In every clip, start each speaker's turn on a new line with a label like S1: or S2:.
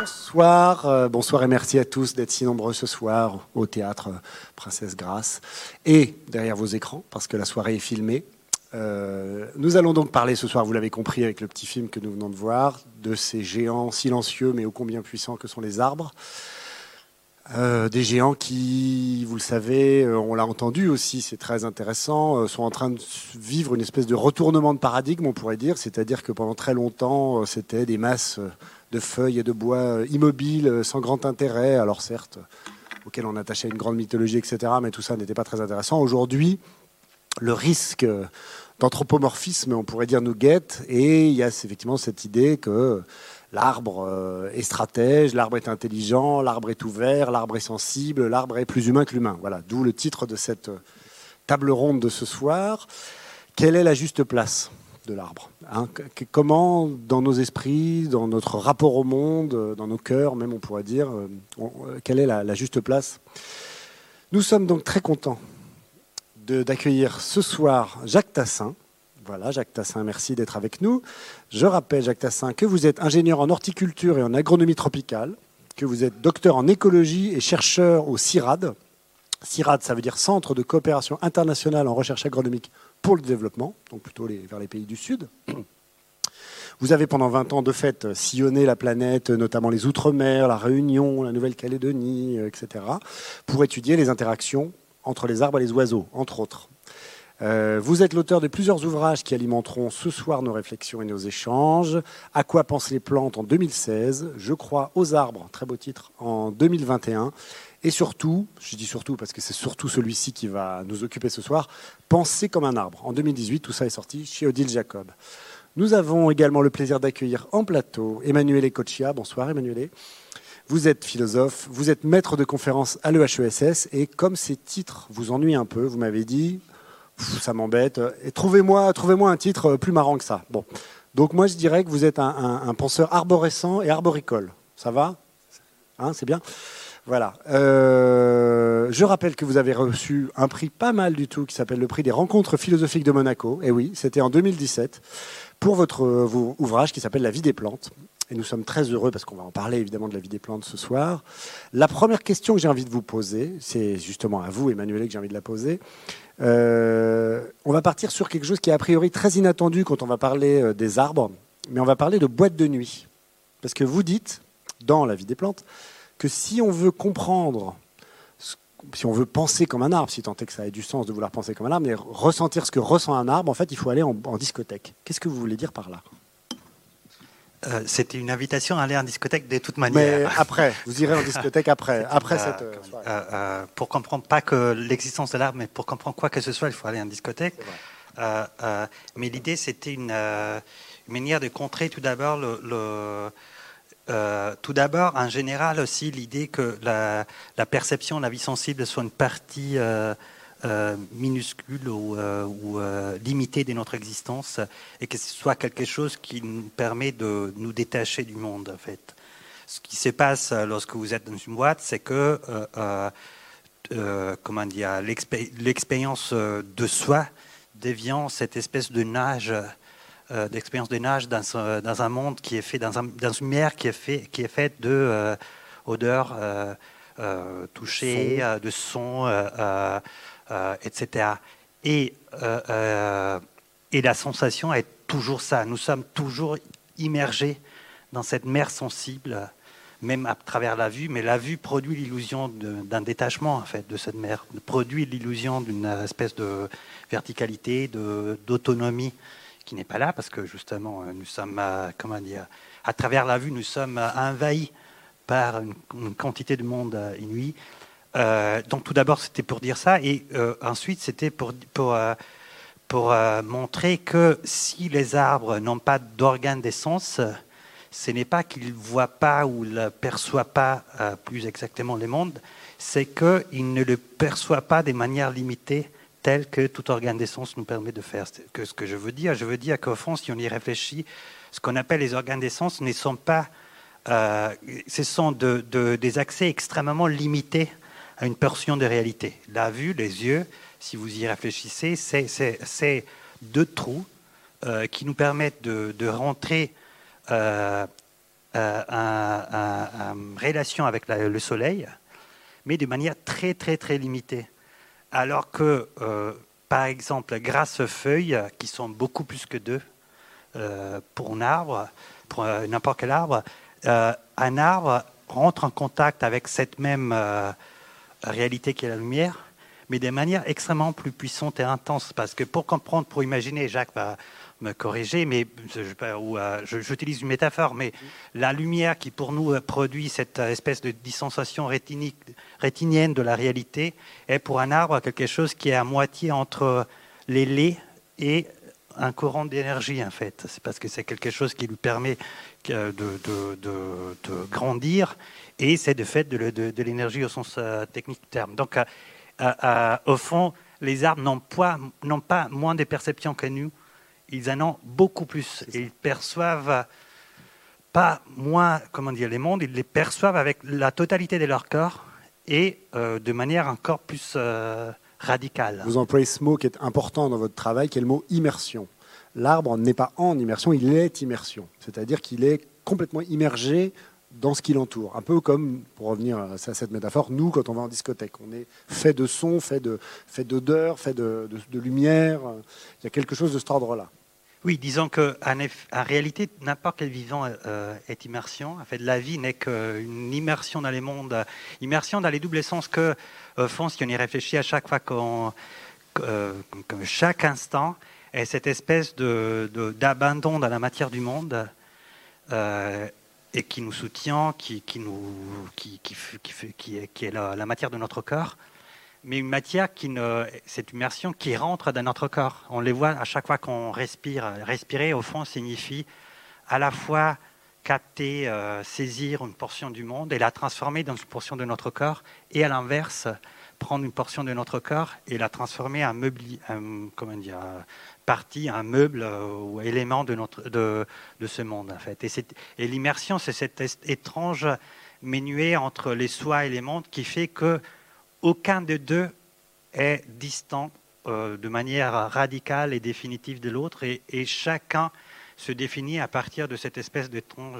S1: Bonsoir, euh, bonsoir et merci à tous d'être si nombreux ce soir au théâtre euh, Princesse Grasse et derrière vos écrans parce que la soirée est filmée. Euh, nous allons donc parler ce soir, vous l'avez compris avec le petit film que nous venons de voir, de ces géants silencieux mais ô combien puissants que sont les arbres. des géants qui, vous le savez, on l'a entendu aussi, c'est très intéressant, sont en train de vivre une espèce de retournement de paradigme, on pourrait dire, c'est-à-dire que pendant très longtemps, c'était des masses de feuilles et de bois euh, immobiles, euh, sans grand intérêt, alors certes, auxquels on attachait une grande mythologie, etc., mais tout ça n'était pas très intéressant. Aujourd'hui, le risque d'anthropomorphisme, on pourrait dire, nous guette, et il y a effectivement cette idée que l'arbre euh, est stratège, l'arbre est intelligent, l'arbre est ouvert, l'arbre est sensible, l'arbre est plus humain que l'humain. Voilà, d'où le titre de cette table ronde de ce soir. Quelle est la juste place? De l'arbre. Hein. comment, dans nos esprits, dans notre rapport au monde, dans nos cœurs, même on pourrait dire, euh, euh, quelle est la, juste place? Nous sommes donc très contents d'accueillir ce soir Jacques Tassin. Voilà, Jacques Tassin, merci d'être avec nous. Je rappelle, Jacques Tassin, que vous êtes ingénieur en horticulture et en agronomie tropicale, que vous êtes docteur en écologie et chercheur au CIRAD. CIRAD, ça veut dire Centre de coopération internationale en recherche agronomique pour le développement, donc plutôt vers les pays du Sud. Vous avez pendant 20 ans de fait sillonné la planète, notamment les Outre-mer, la Réunion, la Nouvelle-Calédonie, euh, etc., pour étudier les interactions entre les arbres et les oiseaux, entre autres. Euh, vous êtes l'auteur de plusieurs ouvrages qui alimenteront ce soir nos réflexions et nos échanges. À quoi pensent les plantes en 2016 Je crois aux arbres, très beau titre, en 2021. Et surtout, je dis surtout parce que c'est surtout celui-ci qui va nous occuper ce soir, Penser comme un arbre. En 2018, tout ça est sorti chez Odile Jacob. Nous avons également le plaisir d'accueillir en plateau Emmanuel Ecoccia. Bonsoir Emmanuel. Vous êtes philosophe, vous êtes maître de conférence à l'EHESS et comme ces titres vous ennuient un peu, vous m'avez dit, ça m'embête, trouvez-moi trouvez un titre plus marrant que ça. Bon. Donc moi je dirais que vous êtes un, un penseur arborescent et arboricole. Ça va? Hein, C'est bien? Voilà. Euh, je rappelle que vous avez reçu un prix pas mal du tout qui s'appelle le prix des rencontres philosophiques de Monaco. Et oui, c'était en 2017 pour votre ouvrage qui s'appelle La vie des plantes. Et nous sommes très heureux parce qu'on va en parler évidemment de la vie des plantes ce soir. La première question que j'ai envie de vous poser, c'est justement à vous, Emmanuel, que j'ai envie de la poser. Euh, on va partir sur quelque chose qui est a priori très inattendu quand on va parler euh, des arbres, mais on va parler de boîte de nuit. Parce que vous dites, dans la vie des plantes, que si on veut comprendre, si on veut penser comme un arbre, si tant est que ça ait du sens de vouloir penser comme un arbre, mais ressentir ce que ressent un arbre, en fait, il faut aller en, discothèque. Qu'est-ce que vous voulez dire par là?
S2: Euh, C'était une invitation à aller en discothèque de toute manière.
S1: Mais après, vous irez en discothèque après, après cette euh,
S2: euh, pour comprendre pas que l'existence de l'arbre, mais pour comprendre quoi que ce soit, il faut aller en discothèque. mais l'idée, c'était une, manière de contrer tout d'abord le euh, tout d'abord, en général aussi, l'idée que la, perception, la vie sensible soit une partie euh, euh, minuscule ou, limitée de notre existence et que ce soit quelque chose qui nous permet de nous détacher du monde, en fait. Ce qui se passe lorsque vous êtes dans une boîte, c'est que comment dire, l'expérience de soi devient cette espèce de nage euh, d'expérience de nage dans, dans, un monde qui est fait, dans, dans, une mer qui est, fait, qui est faite de euh, odeurs euh, touchées, de sons, etc. Et, et la sensation est toujours ça. Nous sommes toujours immergés dans cette mer sensible, même à travers la vue, mais la vue produit l'illusion d'un détachement en fait de cette mer, produit l'illusion d'une espèce de verticalité, d'autonomie qui n'est pas là parce que justement euh, nous sommes, euh, comment dire, à travers la vue, nous sommes euh, envahis par une, quantité de monde inouï. donc tout d'abord c'était pour dire ça et ensuite c'était pour, pour, pour montrer que si les arbres n'ont pas d'organes d'essence, ce n'est pas qu'ils ne voient pas ou ne perçoivent pas plus exactement le monde, c'est qu'ils ne le perçoivent pas de manière limitée tel que tout organe d'essence nous permet de faire. Que ce que je veux dire, je veux dire qu'au fond, si on y réfléchit, ce qu'on appelle les organes d'essence ne sont pas, euh, ce sont des accès extrêmement limités à une portion de réalité. La vue, les yeux, si vous y réfléchissez, c'est deux trous euh, qui nous permettent de, rentrer euh, une relation avec le soleil, mais de manière très très très limitée. Alors que, par exemple, grâce aux feuilles, qui sont beaucoup plus que deux pour un arbre, pour n'importe quel arbre, un arbre rentre en contact avec cette même réalité qui est la lumière, mais de manière extrêmement plus puissante et intense. Parce que pour comprendre, pour imaginer, Jacques va me corriger, mais euh, j'utilise une métaphore, mais la lumière qui pour nous produit cette espèce de dissensation rétinienne de la réalité est pour un arbre quelque chose qui est à moitié entre les laits et un courant d'énergie en fait. C'est parce que c'est quelque chose qui lui permet de, grandir et c'est de fait de, l'énergie au sens euh, technique du terme. Donc, euh, euh, au fond, les arbres n'ont pas, pas, moins de perceptions que nous, ils en ont beaucoup plus. ils perçoivent pas moins, comment dire, les mondes, ils les perçoivent avec la totalité de leur corps et de manière encore plus radicale.
S1: Vous employez ce mot qui est important dans votre travail, qui est le mot immersion. L'arbre n'est pas en immersion, il est immersion. C'est-à-dire qu'il est complètement immergé dans ce qui l'entoure. Un peu comme, pour revenir à cette métaphore, nous, quand on va en discothèque, on est fait de son, fait de fait d'odeur, fait de, lumière. Il y a quelque chose de cet ordre-là.
S2: Oui, disons qu'en en réalité, n'importe quel vivant euh, est immersion. En fait, la vie n'est qu'une immersion dans les mondes, immersion dans les doubles sens que, au fond, si on y réfléchit à chaque fois qu'on, euh, chaque instant est cette espèce de, d'abandon dans la matière du monde. Euh, et qui nous soutient, qui, qui, nous, qui, qui, est, la, la, matière de notre corps, mais une matière qui ne, cette immersion qui rentre dans notre corps. On les voit à chaque fois qu'on respire. Respirer, au fond, signifie à la fois capter, euh, saisir une portion du monde et la transformer dans une portion de notre corps, et à l'inverse, prendre une portion de notre corps et la transformer en, meuble, comment dire, partie, un meuble euh, ou élément de, notre, de, de ce monde. En fait. Et, et l'immersion, c'est cette étrange menuet entre les soi et les mondes qui fait que aucun des deux est distant euh, de manière radicale et définitive de l'autre, et, et, chacun se définit à partir de cette espèce d'étrange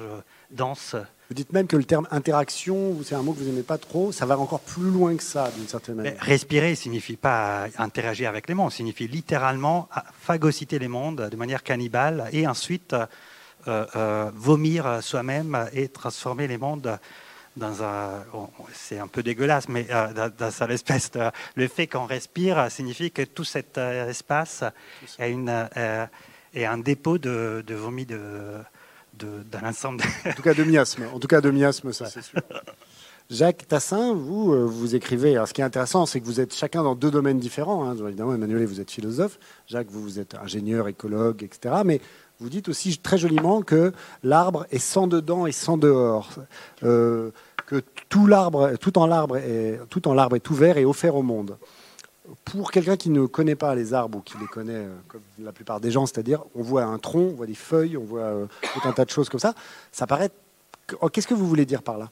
S2: danse
S1: vous dites même que le terme interaction, c'est un mot que vous n'aimez pas trop, ça va encore plus loin que ça, d'une certaine manière.
S2: Mais respirer signifie pas interagir avec les mondes, signifie littéralement phagocyter les mondes de manière cannibale et ensuite euh, euh, vomir soi-même et transformer les mondes dans un. c'est un peu dégueulasse, mais euh, dans, l'espèce de. Le fait qu'on respire signifie que tout cet espace est, une, est un dépôt de, de vomi de d'un ensemble.
S1: En tout cas de miasme. En tout cas de miasme, ça c'est sûr. Jacques Tassin, vous, euh, vous écrivez. Alors, ce qui est intéressant, c'est que vous êtes chacun dans deux domaines différents. Hein. Évidemment, Emmanuel, vous êtes philosophe. Jacques, vous, vous êtes ingénieur, écologue, etc. Mais vous dites aussi très joliment que l'arbre est sans dedans et sans dehors. Euh, que tout l'arbre, en l'arbre est, tout en l'arbre est ouvert et offert au monde pour quelqu'un qui ne connaît pas les arbres ou qui les connaît euh, comme la plupart des gens, c'est-à-dire on voit un tronc, on voit des feuilles, on voit euh, tout un tas de choses comme ça, ça paraît... Oh, qu'est-ce que vous voulez dire par là?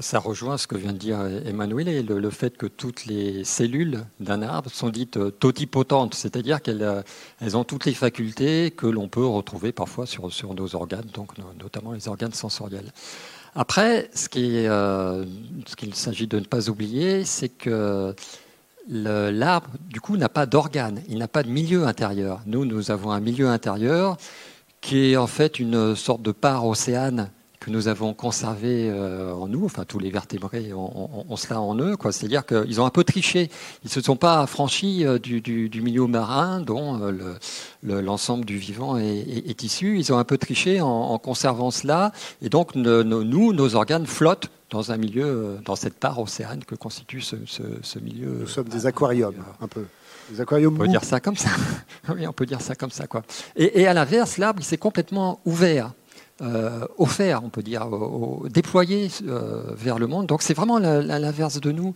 S3: Ça rejoint ce que vient de dire Emmanuel, le, le fait que toutes les cellules d'un arbre sont dites euh, totipotentes, c'est-à-dire qu'elles elles ont toutes les facultés que l'on peut retrouver parfois sur, nos organes, donc notamment les organes sensoriels. Après, ce qu'il s'agit de ne pas oublier, c'est que l'arbre, du coup, n'a pas d'organes, il n'a pas de milieu intérieur. Nous, nous avons un milieu intérieur qui est en fait une sorte de part océane que nous avons conservé euh, en nous, enfin tous les vertébrés ont, cela en eux, quoi. C'est-à-dire qu'ils ont un peu triché. Ils ne se sont pas affranchis euh, du, milieu marin dont euh, l'ensemble du vivant est, issu. Ils ont un peu triché en, conservant cela, et donc nous, nos organes flottent dans un milieu, dans cette part océane que constitue ce, milieu.
S1: Nous sommes des aquariums, un peu. Des aquariums
S3: on peut dire ça comme ça. oui, on peut dire ça comme ça, quoi. Et, et à l'inverse, l'arbre, il s'est complètement ouvert euh, offert, on peut dire, déployé euh, vers le monde. Donc c'est vraiment l'inverse de nous.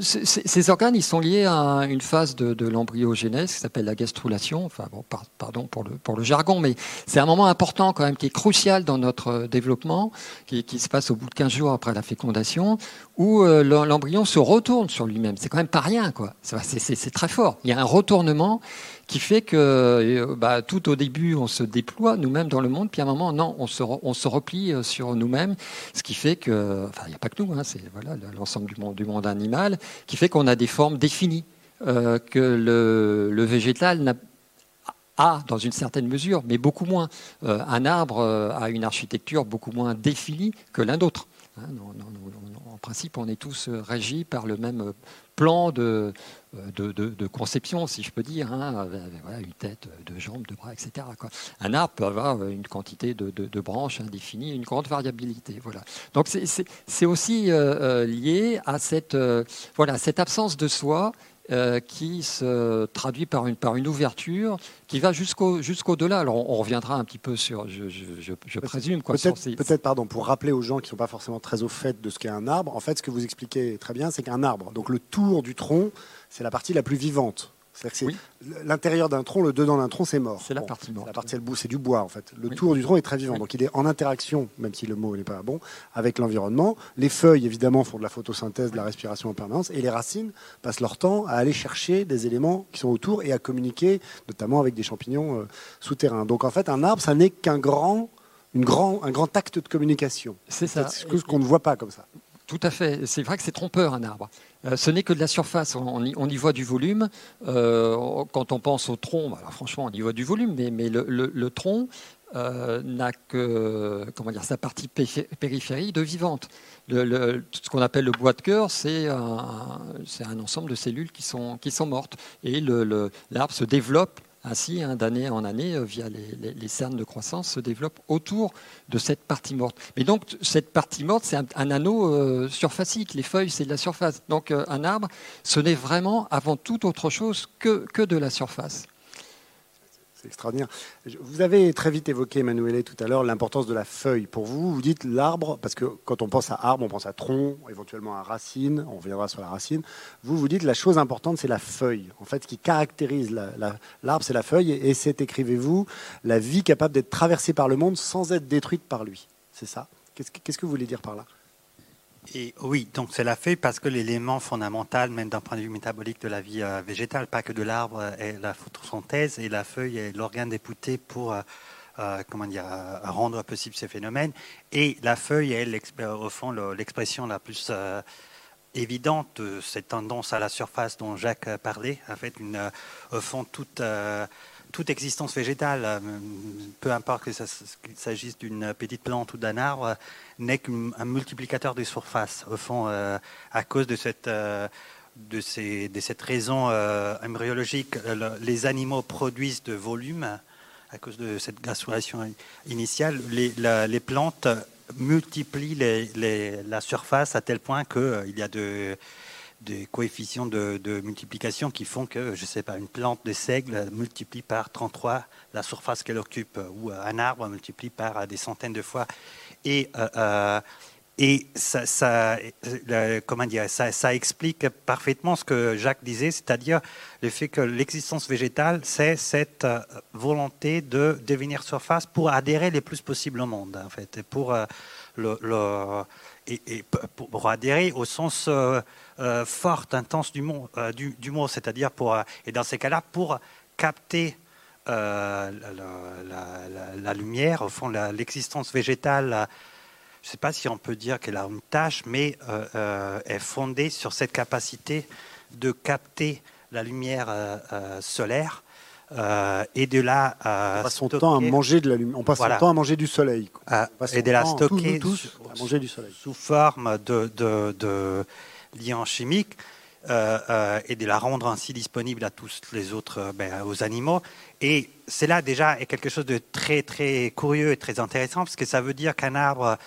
S3: Ces organes, ils sont liés à une phase de, l'embryogénèse qui s'appelle la gastrulation. Enfin, pardon pour le, jargon, mais c'est un moment important quand même qui est crucial dans notre développement, qui, se passe au bout de 15 jours après la fécondation, où euh, l'embryon se retourne sur lui-même. C'est quand même pas rien, quoi. C'est très fort. Il y a un retournement qui fait que euh, bah, tout au début, on se déploie nous-mêmes dans le monde, puis à un moment, non, on se, replie euh, sur nous-mêmes, ce qui fait que, enfin, il n'y a pas que nous, hein, c'est l'ensemble du monde, animal, qui fait qu'on a des formes définies, euh, que le, végétal a dans une certaine mesure, mais beaucoup moins. un arbre a une architecture beaucoup moins définie que l'un d'autre. Hein, en principe, on est tous régis par le même plan de, de, de, conception, si je peux dire, hein, une tête, deux jambes, deux bras, etc. Un arbre peut avoir une quantité de, branches indéfinies, une grande variabilité. Voilà. Donc c'est aussi euh, euh, lié à cette, euh, voilà, cette absence de soi qui se traduit par une, par une ouverture qui va jusqu'au jusqu'au-delà. Alors on, reviendra un petit peu sur, je, je, je présume.
S1: Peut-être, peut pardon, pour rappeler aux gens qui ne sont pas forcément très au fait de ce qu'est un arbre, en fait, ce que vous expliquez très bien, c'est qu'un arbre, donc le tour du tronc, c'est la partie la plus vivante. C'est l'intérieur d'un tronc, le dedans d'un tronc, c'est mort.
S3: C'est la partie morte.
S1: La partie, c'est du bois en fait. Le tour du tronc est très vivant, donc il est en interaction, même si le mot n'est pas bon, avec l'environnement. Les feuilles, évidemment, font de la photosynthèse, de la respiration en permanence, et les racines passent leur temps à aller chercher des éléments qui sont autour et à communiquer, notamment avec des champignons euh, souterrains. Donc en fait, un arbre, ça n'est qu'un grand, une grand, un grand acte de communication.
S3: C'est ça.
S1: ce qu'on ne voit pas comme ça.
S3: Tout à fait. C'est vrai que c'est trompeur un arbre. Euh, ce n'est que de la surface. On y, voit du volume. Euh, quand on pense au tronc, bah, franchement, on y voit du volume, mais, le, tronc euh, n'a que comment dire, sa partie périphérie de vivante. ce qu'on appelle le bois de cœur, c'est un, ensemble de cellules qui sont mortes. Et l'arbre se développe ainsi, hein, d'année en année, euh, via les, cernes de croissance, se développe autour de cette partie morte. Mais donc, cette partie morte, c'est un, anneau euh, surfacique. Les feuilles, c'est de la surface. Donc, euh, un arbre, ce n'est vraiment avant tout autre chose que, que de la surface
S1: extraordinaire. Vous avez très vite évoqué, Emmanuel, tout à l'heure, l'importance de la feuille. Pour vous, vous dites l'arbre, parce que quand on pense à arbre, on pense à tronc, éventuellement à racine, on reviendra sur la racine. Vous, vous dites la chose importante, c'est la feuille. En fait, ce qui caractérise l'arbre, c'est la feuille, et c'est, écrivez-vous, la vie capable d'être traversée par le monde sans être détruite par lui. C'est ça? Qu'est-ce que vous voulez dire par là?
S2: Oui, donc c'est la feuille parce que l'élément fondamental, même d'un point de vue métabolique de la vie euh, végétale, pas que de l'arbre, est la photosynthèse et la feuille est l'organe dépouté pour euh, euh, comment dire, rendre possible ces phénomènes. Et la feuille est au fond l'expression la plus évidente de cette tendance à la surface dont Jacques parlait. En fait, au fond, toute toute existence végétale, euh, peu importe qu'il s'agisse d'une petite plante ou d'un arbre, n'est qu'un multiplicateur des surfaces. Au fond, euh, à cause de cette, euh, de, ces, de cette raison embryologique, les animaux produisent de volume à cause de cette gastrulation initiale. Les, les plantes multiplient la surface à tel point qu'il y a de des coefficients de, multiplication qui font que, je ne sais pas, une plante de seigle multiplie par 33 la surface qu'elle occupe, ou un arbre multiplie par des centaines de fois. Et, euh, euh, et ça, comment dire, ça, explique parfaitement ce que Jacques disait, c'est-à-dire le fait que l'existence végétale, c'est cette euh, volonté de devenir surface pour adhérer le plus possible au monde, en fait, pour, le, et, pour adhérer au sens euh, forte, intense du mot, euh, du, mot c'est-à-dire pour, euh, et dans ces cas-là, pour capter la, lumière, au fond, l'existence végétale, je ne sais pas si on peut dire qu'elle a une tâche, mais est fondée sur cette capacité de capter la lumière solaire et de la
S1: on passe son temps à manger de la lumière. On passe son temps à manger du soleil.
S2: et de la stocker
S1: à manger du soleil.
S2: sous forme de, de, de liant chimique euh, euh, et de la rendre ainsi disponible à tous les autres, euh, ben, aux animaux. Et cela déjà est quelque chose de très très curieux et très intéressant parce que ça veut dire qu'un arbre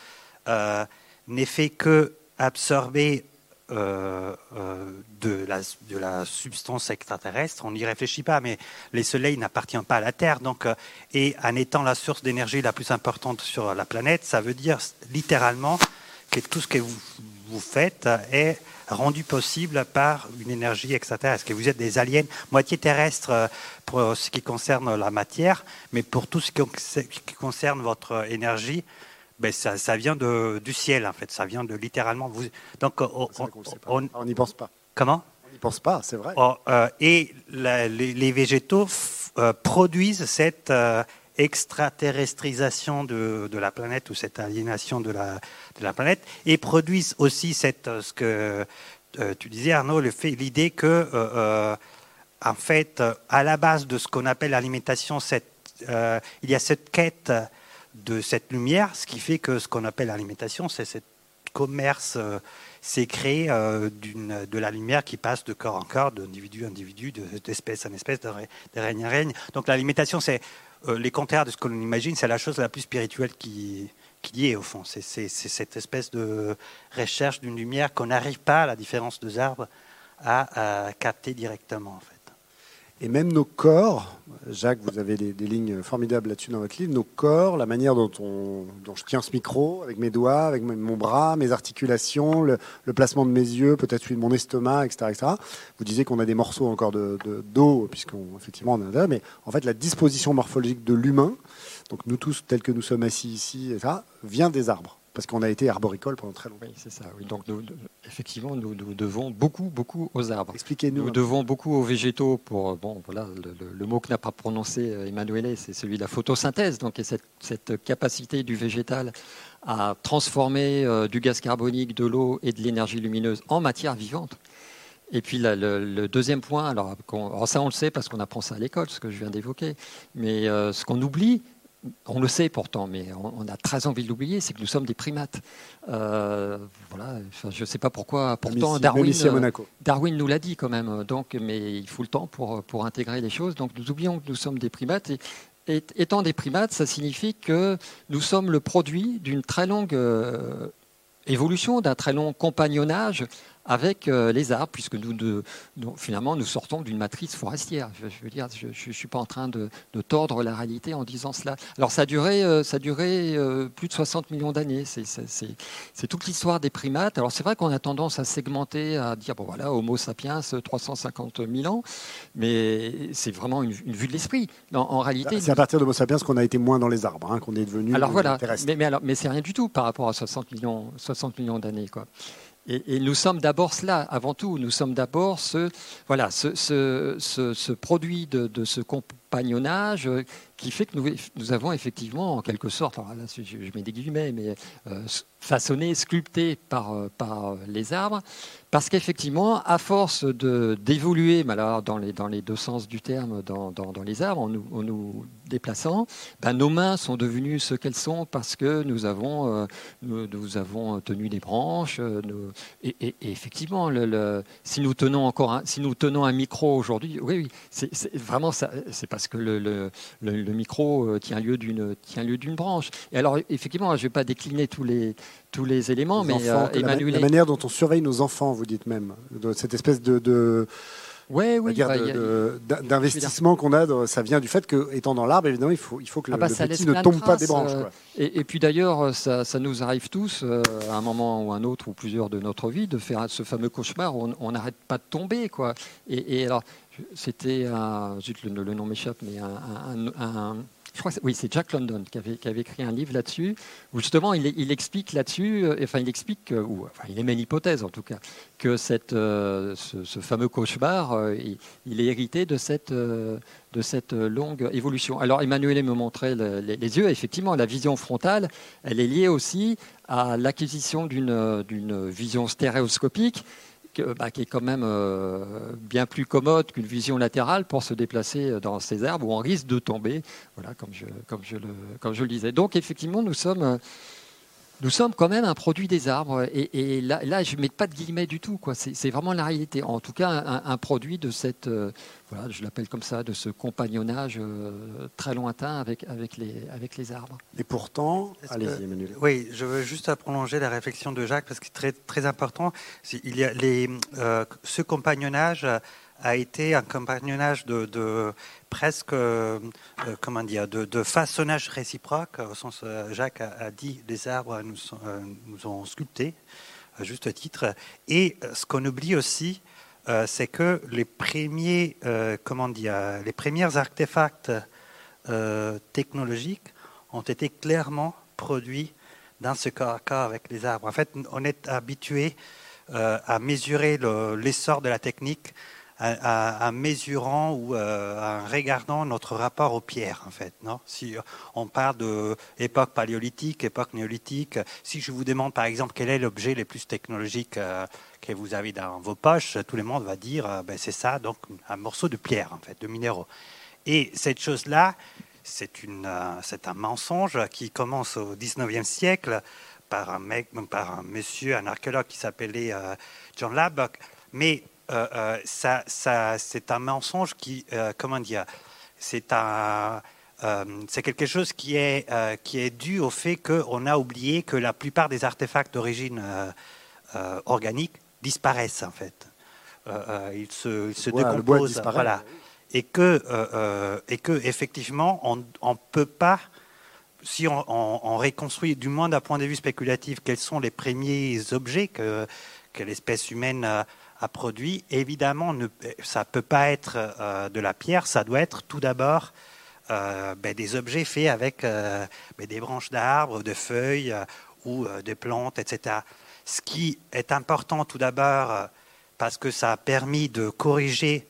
S2: n'est fait que absorber de, la, substance extraterrestre. On n'y réfléchit pas, mais le Soleil n'appartient pas à la Terre. Donc, et en étant la source d'énergie la plus importante sur la planète, ça veut dire littéralement que tout ce que vous faites est rendu possible par une énergie extraterrestre. Que vous êtes des aliens moitié terrestres euh, pour ce qui concerne la matière, mais pour tout ce qui concerne votre énergie, ben ça, ça vient de, du ciel en fait, ça vient de littéralement vous.
S1: Donc on n'y pense pas.
S2: Comment?
S1: On Ils pensent pas, c'est vrai.
S2: Oh, euh, et la- les, les végétaux euh, produisent cette euh, extraterrestrisation de, la planète ou cette aliénation de la, planète et produisent aussi cette, euh, ce que euh, tu disais Arnaud, l'idée que euh, en fait, à la base de ce qu'on appelle l'alimentation, il y a cette quête de cette lumière, ce qui fait que ce qu'on appelle l'alimentation, c'est ce commerce d'une- de la lumière qui passe de corps en corps, d'individu en individu, de- d'espèce en espèce, de règne en règne. Donc l'alimentation, c'est euh, les contraires de ce qu'on imagine, c'est la chose la plus spirituelle qui, qui y est au fond. C'est cette espèce de recherche d'une lumière qu'on n'arrive pas, à la différence des arbres, à, capter directement.
S1: Et même nos corps, Jacques, vous avez des, lignes formidables là-dessus dans votre livre, nos corps, la manière dont, on, dont je tiens ce micro, avec mes doigts, avec mon- bras, mes articulations, le, placement de mes yeux, peut-être celui de mon estomac, etc. etc. Vous disiez qu'on a des morceaux encore de de- d'eau, puisqu'on effectivement on en a, mais en fait la disposition morphologique de l'humain, donc nous tous tels que nous sommes assis ici, etc., vient des arbres, parce qu'on a été arboricole pendant très longtemps.
S3: Oui, c'est ça. Oui. Donc, nous- effectivement, nous, nous devons beaucoup, beaucoup aux arbres.
S1: Expliquez-nous.
S3: Nous devons beaucoup aux végétaux pour, euh, bon, voilà, le, le- le mot que n'a pas prononcé euh, Emmanuel, c'est celui de la photosynthèse, donc et cette, cette capacité du végétal à transformer euh, du gaz carbonique, de l'eau et de l'énergie lumineuse en matière vivante. Et puis là, le, le deuxième point, alors, ça on le sait parce qu'on apprend ça à l'école, ce que je viens d'évoquer, mais euh, ce qu'on oublie, on le sait pourtant, mais on, a très envie de l'oublier, c'est que nous sommes des primates. Euh, voilà, enfin, je ne sais pas pourquoi, pourtant
S1: ici-
S3: Darwin,
S1: même ici à
S3: euh,
S1: Monaco.
S3: Darwin nous l'a dit quand même, donc, mais il faut le temps pour, pour intégrer les choses. Donc nous oublions que nous sommes des primates. Et, et- étant des primates, ça signifie que nous sommes le produit d'une très longue euh, évolution, d'un très long compagnonnage avec euh, les arbres, puisque nous, de- nous- finalement nous sortons d'une matrice forestière. Je, je veux dire, je ne suis pas en train de, de tordre la réalité en disant cela. Alors ça a duré, euh, ça a duré euh, plus de 60 millions d'années. C'est- toute l'histoire des primates. Alors c'est vrai qu'on a tendance à segmenter, à dire bon voilà, Homo sapiens 350 000 ans, mais c'est vraiment une, une vue de l'esprit. En, en réalité,
S1: C'est à partir de Homo sapiens qu'on a été moins dans les arbres, hein, qu'on est devenu
S3: alors voilà,
S1: terrestre.
S3: mais, mais, mais c'est rien du tout par rapport à 60 millions, 60 millions d'années. Quoi. Et, nous sommes d'abord cela, avant tout. Nous sommes d'abord ce, voilà, ce, ce, ce- produit de, de ce compagnonnage euh, qui fait que nous, avons effectivement, en quelque sorte, là, je, je mets des guillemets, mais euh, façonné, sculpté par, euh, par les arbres, parce qu'effectivement, à force d'évoluer, dans les, dans les deux sens du terme, dans, dans- les arbres, en nous, en nous déplaçant, ben, nos mains sont devenues ce qu'elles sont parce que nous avons, nous, avons tenu des branches. et, effectivement, si, nous tenons encore un, si nous tenons un micro aujourd'hui, oui, oui, c'est vraiment. C'est parce que le, le- le- le micro euh, tient lieu d'une tient lieu d'une branche. Et alors, effectivement, je ne vais pas décliner tous les tous les éléments,
S1: Les
S3: mais
S1: enfants,
S3: euh, Emmanuel.
S1: la manière dont on surveille nos enfants, vous dites même, cette espèce de, de-
S3: Ouais, oui, bah,
S1: d'investissement qu'on a, dans- ça vient du fait que, étant dans l'arbre, évidemment, il faut, il faut que le,
S3: Ah bah,
S1: le
S3: ça
S1: petit ne tombe pas des branches.
S3: euh,
S1: quoi.
S3: Et, et puis d'ailleurs, ça, ça nous arrive tous, euh, à un moment ou un autre, ou plusieurs de notre vie, de faire ce fameux cauchemar où on- n'arrête pas de tomber. Quoi. Et, et alors, c'était un. Zut, le, le nom m'échappe, mais un. un- un- je crois que oui, c'est Jack London qui avait, écrit un livre là-dessus, où justement il, explique là-dessus, euh, enfin il explique, que- ou enfin il émet une hypothèse en tout cas, que cette, euh, ce, fameux cauchemar, euh, il, il est hérité de cette, euh, de cette longue évolution. Alors Emmanuel me montrait le- les, les yeux, effectivement, la vision frontale, elle est liée aussi à l'acquisition d'une vision stéréoscopique que- bah, qui est quand même euh, bien plus commode qu'une vision latérale pour se déplacer dans ces arbres où on risque de tomber, voilà, comme, je, comme je le disais. Donc effectivement, nous sommes, euh, nous sommes quand même un produit des arbres. Et, et là, là, je ne mets pas de guillemets du tout. quoi. C'est vraiment la réalité. En tout cas, un, un produit de cette, euh, voilà, je l'appelle comme ça, de ce compagnonnage euh, très lointain avec, avec, les, avec les arbres.
S1: Et pourtant, allez-y, Emmanuel.
S2: Oui, je veux juste prolonger la réflexion de Jacques parce que c'est très, très important. Il y a les, euh, ce compagnonnage a été un compagnonnage de, presque, euh, euh, comment dire, de, façonnage réciproque. Au sens, euh, Jacques a, a dit, les arbres nous, ont sculptés, à juste titre. Et ce qu'on oublie aussi, c'est que les premiers, comment dire, les premiers artefacts technologiques ont été clairement produits dans ce corps à corps avec les arbres. En fait, on est habitué à mesurer l'essor de la technique en mesurant ou en regardant notre rapport aux pierres, en fait. Non? Si on parle de époque paléolithique, époque néolithique, si je vous demande par exemple quel est l'objet le plus technologique que vous avez dans vos poches, tout le monde va dire ben, c'est ça, donc un morceau de pierre, en fait, de minéraux. Et cette chose-là, c'est un mensonge qui commence au 19e siècle par un mec, par un monsieur, un archéologue qui s'appelait John Lubbock. Mais euh, euh, ça, ça, c'est un mensonge qui, euh, comment dire, c'est un, c'est quelque chose qui est, qui est dû au fait qu'on a oublié que la plupart des artefacts d'origine organique disparaissent en fait. ils se, se décomposent, voilà, et que, et que effectivement, on ne peut pas si on, on, reconstruit, du moins d'un point de vue spéculatif, quels sont les premiers objets que, que l'espèce humaine a produit. Évidemment, ça ne peut pas être euh, de la pierre, ça doit être tout d'abord euh, ben, des objets faits avec euh, ben, des branches d'arbres, de feuilles ou de plantes, etc. Ce qui est important tout d'abord parce que ça a permis de corriger,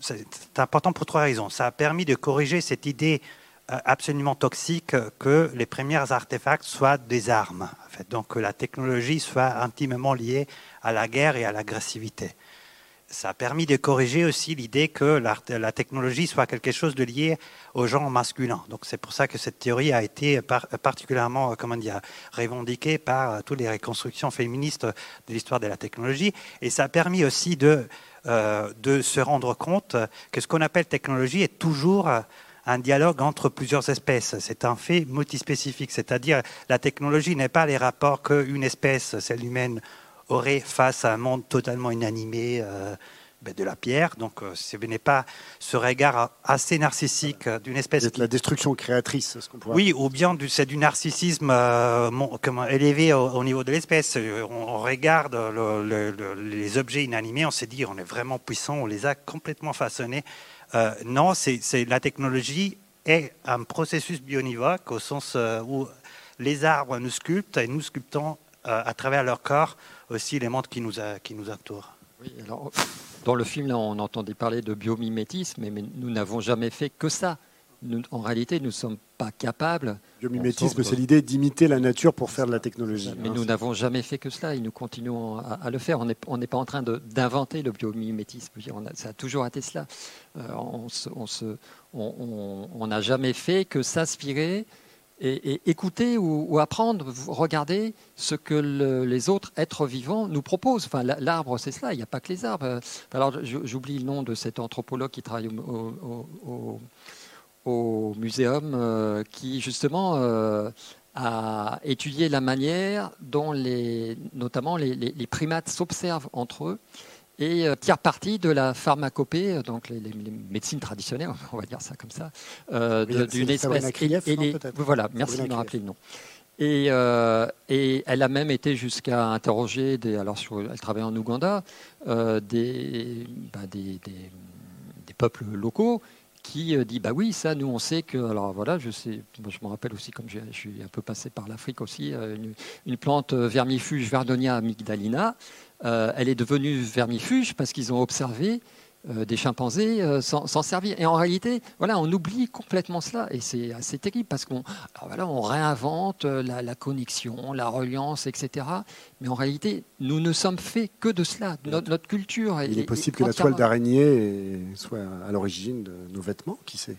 S2: c'est important pour trois raisons, ça a permis de corriger cette idée absolument toxique que les premiers artefacts soient des armes. Fait. Donc la technologie soit intimement liée à la guerre et à l'agressivité. Ça a permis de corriger aussi l'idée que la, technologie soit quelque chose de lié au genre masculin. Donc c'est pour ça que cette théorie a été particulièrement comment dire, revendiquée par toutes les reconstructions féministes de l'histoire de la technologie. Et ça a permis aussi de, euh, de se rendre compte que ce qu'on appelle technologie est toujours un dialogue entre plusieurs espèces. C'est un fait multispécifique, c'est-à-dire la technologie n'est pas les rapports qu'une espèce, celle humaine, aurait face à un monde totalement inanimé euh, ben, de la pierre. Donc euh, ce n'est pas ce regard assez narcissique d'une espèce...
S1: C'est la destruction créatrice, ce qu'on pourrait
S2: Oui, ou bien c'est du narcissisme euh, élevé au, niveau de l'espèce. On, regarde les objets inanimés, on s'est dit on est vraiment puissant, on les a complètement façonnés. Non, c'est la technologie est un processus bionivoque au sens où les arbres nous sculptent et nous sculptons à travers leur corps aussi les mondes qui nous, entourent.
S3: Dans le film, on entendait parler de biomimétisme, mais, nous n'avons jamais fait que ça. En réalité, nous ne sommes pas capables.
S1: Biomimétisme, c'est l'idée d'imiter la nature pour faire de la technologie.
S3: Mais nous n'avons jamais fait que cela et nous continuons à, le faire. On n'est pas en train d'inventer le biomimétisme. ça a toujours été cela. Euh, on n'a jamais fait que s'inspirer et, écouter ou, apprendre, regarder ce que les autres êtres vivants nous proposent. Enfin, l'arbre, c'est cela, il n'y a pas que les arbres. Alors, j'oublie le nom de cet anthropologue qui travaille au, au, muséum, euh, qui justement euh, a étudié la manière dont les, notamment les, les primates s'observent entre eux et euh, tiers partie de la pharmacopée, euh, donc les, médecines traditionnelles, on va dire ça comme ça, euh, d'une espèce.
S1: Et,
S3: voilà, merci de me rappeler le nom. Et, et, elle a même été jusqu'à interroger, des, alors sur, elle travaille en Ouganda, des, bah, des, des, peuples locaux qui dit bah oui ça nous on sait que alors voilà je sais je me rappelle aussi comme je, suis un peu passé par l'Afrique aussi une, une, plante vermifuge Verdonia amygdalina. Euh, elle est devenue vermifuge parce qu'ils ont observé euh, des chimpanzés euh, s'en servir. Et en réalité, voilà, on oublie complètement cela. Et c'est assez terrible parce qu'on voilà, on réinvente la, connexion, la reliance, etc. Mais en réalité, nous ne sommes faits que de cela. Notre, culture.
S1: Il est, possible que la toile d'araignée soit à l'origine de nos vêtements, qui sait?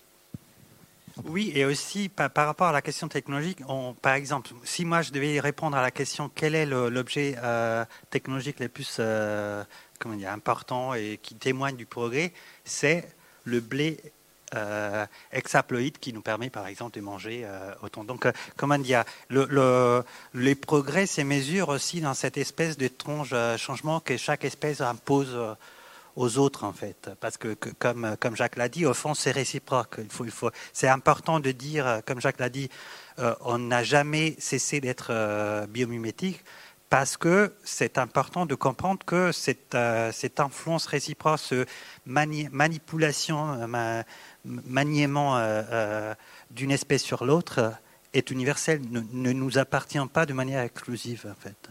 S2: Oui, et aussi par, rapport à la question technologique, par exemple, si moi je devais répondre à la question quel est l'objet euh, technologique le plus euh, comment dire, important et qui témoigne du progrès, c'est le blé euh, hexaploïde qui nous permet par exemple de manger autant. Donc, comment dire, le, les progrès se mesurent aussi dans cette espèce d'étrange changement que chaque espèce impose aux autres en fait, parce que, comme, comme Jacques l'a dit, au fond c'est réciproque. Il faut, il faut, c'est important de dire, comme Jacques l'a dit, euh, on n'a jamais cessé d'être euh, biomimétique parce que c'est important de comprendre que cette, euh, influence réciproque, ce manipulation, maniement d'une espèce sur l'autre est universel, ne, nous appartient pas de manière exclusive en fait.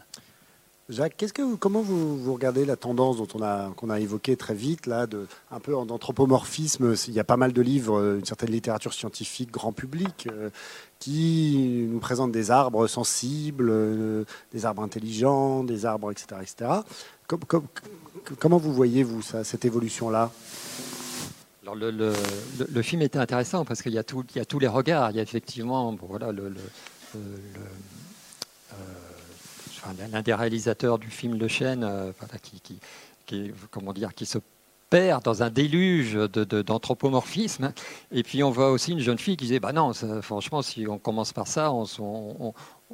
S1: Jacques, comment vous, regardez la tendance dont on a qu'on a évoqué très vite là, un peu d'anthropomorphisme. Il y a pas mal de livres, une certaine littérature scientifique grand public qui nous présentent des arbres sensibles, des arbres intelligents, des arbres, etc., etc. comment vous voyez vous ça, cette évolution là
S3: le, film était intéressant parce qu'il y, a tous les regards. Il y a effectivement voilà, le, euh, l'un des réalisateurs du film Le Chêne, euh, qui, comment dire, qui se perd dans un déluge d'anthropomorphisme. et puis on voit aussi une jeune fille qui disait, bah non, franchement, si on commence par ça, on,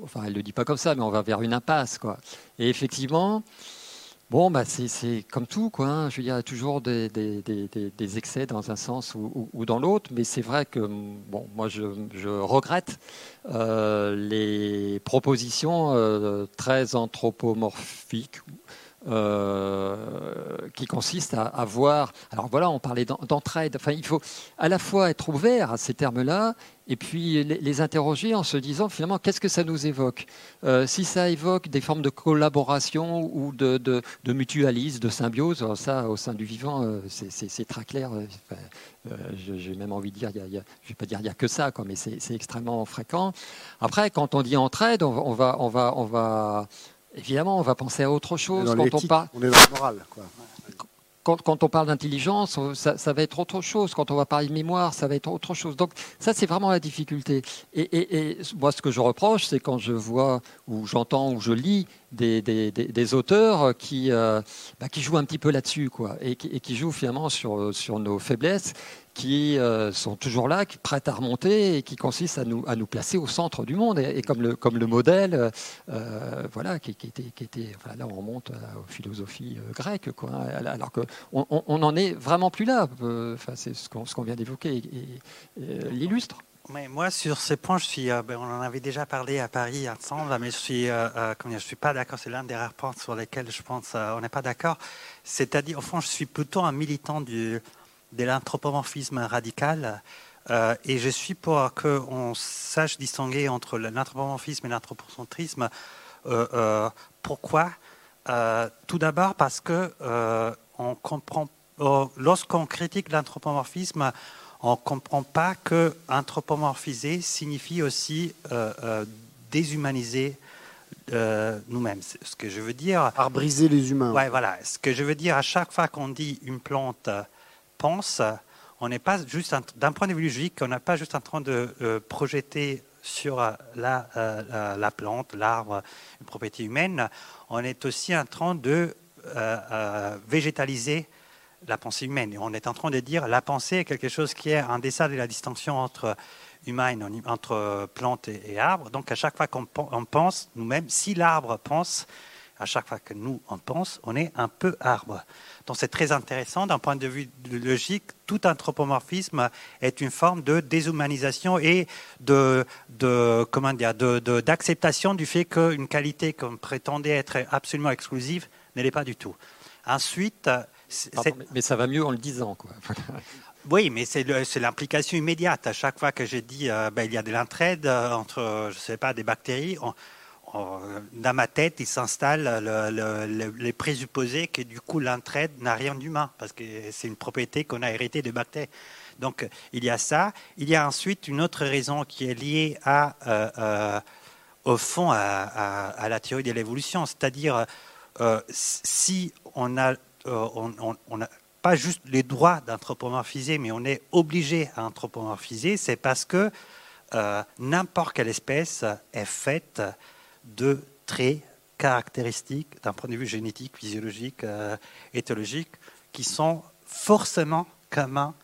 S3: enfin, elle le dit pas comme ça, mais on va vers une impasse, quoi. Et effectivement, Bon, bah c'est comme tout, quoi. Hein. Je veux dire, il y a toujours des, excès dans un sens ou, dans l'autre, mais c'est vrai que bon, moi, je, regrette euh, les propositions euh, très anthropomorphiques euh, qui consiste à, voir. Alors voilà, on parlait d'entraide. Enfin, il faut à la fois être ouvert à ces termes-là et puis les, interroger en se disant finalement qu'est-ce que ça nous évoque? Euh, si ça évoque des formes de collaboration ou de, de, mutualisme, de symbiose, ça au sein du vivant, euh, c'est très clair. J'ai même envie de dire, il y a, je vais pas dire il y a que ça, quoi, mais c'est extrêmement fréquent. Après, quand on dit entraide, on, on va, on va Évidemment, on va penser à autre chose
S1: quand on parle. On est dans le moral, quoi.
S3: Quand, on parle d'intelligence, ça, va être autre chose. Quand on va parler de mémoire, ça va être autre chose. Donc ça, c'est vraiment la difficulté. Et, moi, ce que je reproche, c'est quand je vois ou j'entends ou je lis des, des, auteurs qui, euh, bah, qui jouent un petit peu là-dessus, quoi, et qui, et qui jouent finalement sur, sur nos faiblesses qui euh, sont toujours là, qui prêtent à remonter et qui consistent à nous, à nous placer au centre du monde. Et, comme, le, comme le modèle, euh, voilà, qui, était, qui était là on remonte aux philosophies euh, grecques, quoi, hein, alors qu'on on est vraiment plus là. Enfin, c'est ce qu'on qu'on vient d'évoquer et, l'illustre.
S2: Mais moi, sur ces points, je suis, ben, on en avait déjà parlé à Paris ensemble, mais je suis, je suis pas d'accord. C'est l'un des rares points sur lesquels je pense on n'est pas d'accord. C'est-à-dire, au fond, je suis plutôt un militant du, de l'anthropomorphisme radical. Euh, et je suis pour qu'on sache distinguer entre l'anthropomorphisme et l'anthropocentrisme. Euh, euh, pourquoi? Tout d'abord parce que on comprend, lorsqu'on critique l'anthropomorphisme, on ne comprend pas que anthropomorphiser signifie aussi déshumaniser nous-mêmes. Ce que je veux dire.
S1: Arbriser les humains.
S2: Ouais, voilà. Ce que je veux dire à chaque fois qu'on dit une plante pense, on n'est pas juste, d'un point de vue logique, on n'est pas juste en train de euh, projeter sur euh, la, la, plante, l'arbre, une propriété humaine, on est aussi en train de euh, végétaliser la pensée humaine. On est en train de dire la pensée est quelque chose qui est en deçà de la distinction entre humain, entre plante et, et arbre. Donc à chaque fois qu'on pense, nous-mêmes, si l'arbre pense, à chaque fois que nous on pense, on est un peu arbre. Donc c'est très intéressant d'un point de vue logique. Tout anthropomorphisme est une forme de déshumanisation et de, de comment dire, d'acceptation du fait qu'une qualité qu'on prétendait être absolument exclusive ne l'est pas du tout. Ensuite,
S3: mais ça va mieux en le disant, quoi.
S2: Oui, mais c'est l'implication immédiate. À chaque fois que j'ai dit euh, ben, il y a de l'entraide euh, entre, je sais pas, des bactéries, dans ma tête, il s'installe les présupposés que du coup l'entraide n'a rien d'humain, parce que c'est une propriété qu'on a héritée de bactéries. Donc il y a ça. Il y a ensuite une autre raison qui est liée euh, euh, au fond à, la théorie de l'évolution, c'est-à-dire euh, si on a, on, a pas juste les droits d'anthropomorphiser, mais on est obligé à anthropomorphiser, c'est parce que n'importe quelle espèce est faite de traits caractéristiques d'un point de vue génétique, physiologique, euh, éthologique, qui sont forcément communs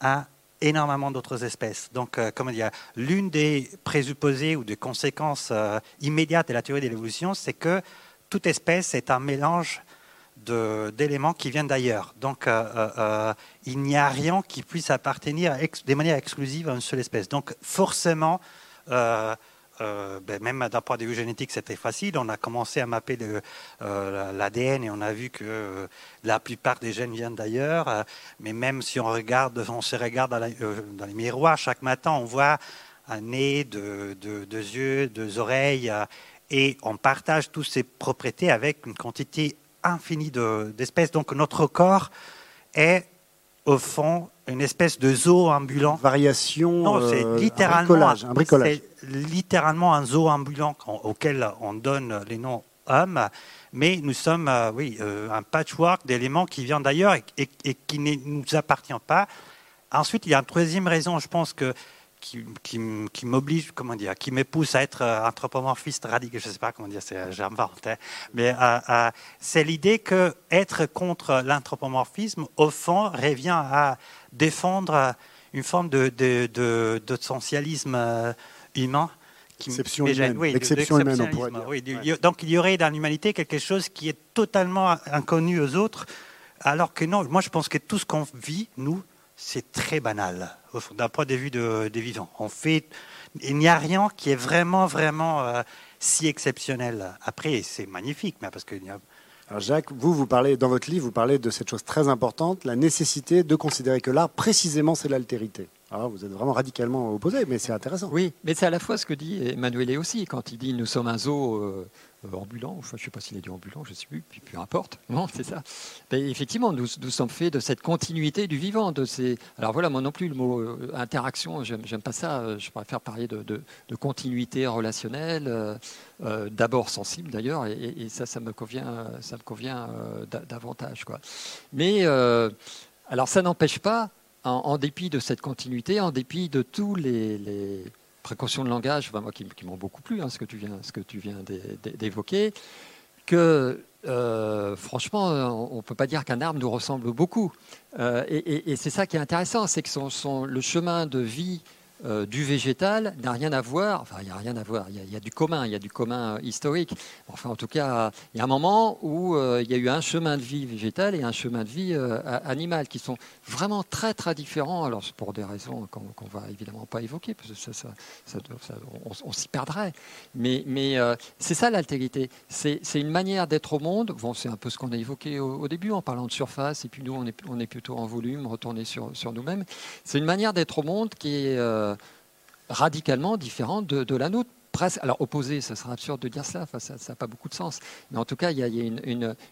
S2: à énormément d'autres espèces. Donc, euh, comment dire, l'une des présupposés ou des conséquences euh, immédiates de la théorie de l'évolution, c'est que toute espèce est un mélange d'éléments qui viennent d'ailleurs. Donc, il n'y a rien qui puisse appartenir de manière exclusive à une seule espèce. Donc, forcément, euh, ben, même d'un point de vue génétique, c'était facile. On a commencé à mapper euh, l'ADN et on a vu que euh, la plupart des gènes viennent d'ailleurs. mais même si on regarde, on se regarde dans, les miroirs chaque matin, on voit un nez, deux, yeux, deux oreilles. et on partage toutes ces propriétés avec une quantité infinie d'espèces. Donc notre corps est au fond une espèce de zoo ambulant.
S1: Variation.
S2: Non, c'est
S1: euh,
S2: littéralement
S1: un bricolage.
S2: C'est littéralement un zoo ambulant auquel on donne les noms hommes, mais nous sommes, euh, oui, euh, un patchwork d'éléments qui viennent d'ailleurs et, et, qui ne nous appartient pas. Ensuite, il y a une troisième raison, je pense que qui, qui, m'oblige, comment dire, qui me pousse à être euh, anthropomorphiste radical, je ne sais pas comment dire, j'invente, hein, mais euh, euh, c'est l'idée que être contre l'anthropomorphisme, au fond, revient à défendre une forme de, de, de, de humain.
S1: Qui Exception humaine, oui, exception humaine, on pourrait dire.
S2: Oui, Donc il y aurait dans l'humanité quelque chose qui est totalement inconnu aux autres, alors que non, moi je pense que tout ce qu'on vit, nous, c'est très banal d'un point de vue des vivants. On fait, il n'y a rien qui est vraiment, vraiment euh, si exceptionnel. Après, c'est magnifique, mais parce que.
S1: Alors Jacques, vous, vous parlez dans votre livre, vous parlez de cette chose très importante, la nécessité de considérer que l'art, précisément, c'est l'altérité. Alors, vous êtes vraiment radicalement opposé, mais c'est intéressant.
S3: Oui, mais c'est à la fois ce que dit Emmanuel aussi, quand il dit nous sommes un zoo. Euh, ambulant, je ne sais pas s'il a dit ambulant, je ne sais plus, puis peu importe, non, c'est ça. Effectivement, nous, sommes faits de cette continuité du vivant. De ces... Alors voilà, moi non plus, le mot euh, interaction, j'aime pas ça, euh, je préfère parler de, continuité relationnelle, d'abord sensible d'ailleurs, et, ça, ça me convient, ça me convient davantage. Quoi. Mais alors ça n'empêche pas, en, dépit de cette continuité, en dépit de tous les, précautions de langage, moi qui, m'ont beaucoup plu, hein, ce que tu viens, d'évoquer, que euh, franchement, on ne peut pas dire qu'un arbre nous ressemble beaucoup. Euh, et, c'est ça qui est intéressant, c'est que le chemin de vie euh, du végétal n'a rien à voir, enfin il n'y a rien à voir, il y, a du commun, il y a du commun historique. Enfin en tout cas, il y a un moment où euh, il y a eu un chemin de vie végétal et un chemin de vie euh, animal qui sont vraiment très très différents, alors pour des raisons qu'on ne va évidemment pas évoquer, parce que ça, ça, on, s'y perdrait. Mais, mais c'est ça l'altérité, c'est une manière d'être au monde, bon, c'est un peu ce qu'on a évoqué au, début en parlant de surface, et puis nous on est, on est plutôt en volume, retourné sur, sur nous-mêmes. C'est une manière d'être au monde qui est radicalement différente de, la nôtre. Presque, alors opposé, ce sera absurde de dire cela, ça n'a pas beaucoup de sens. Mais en tout cas, il y a,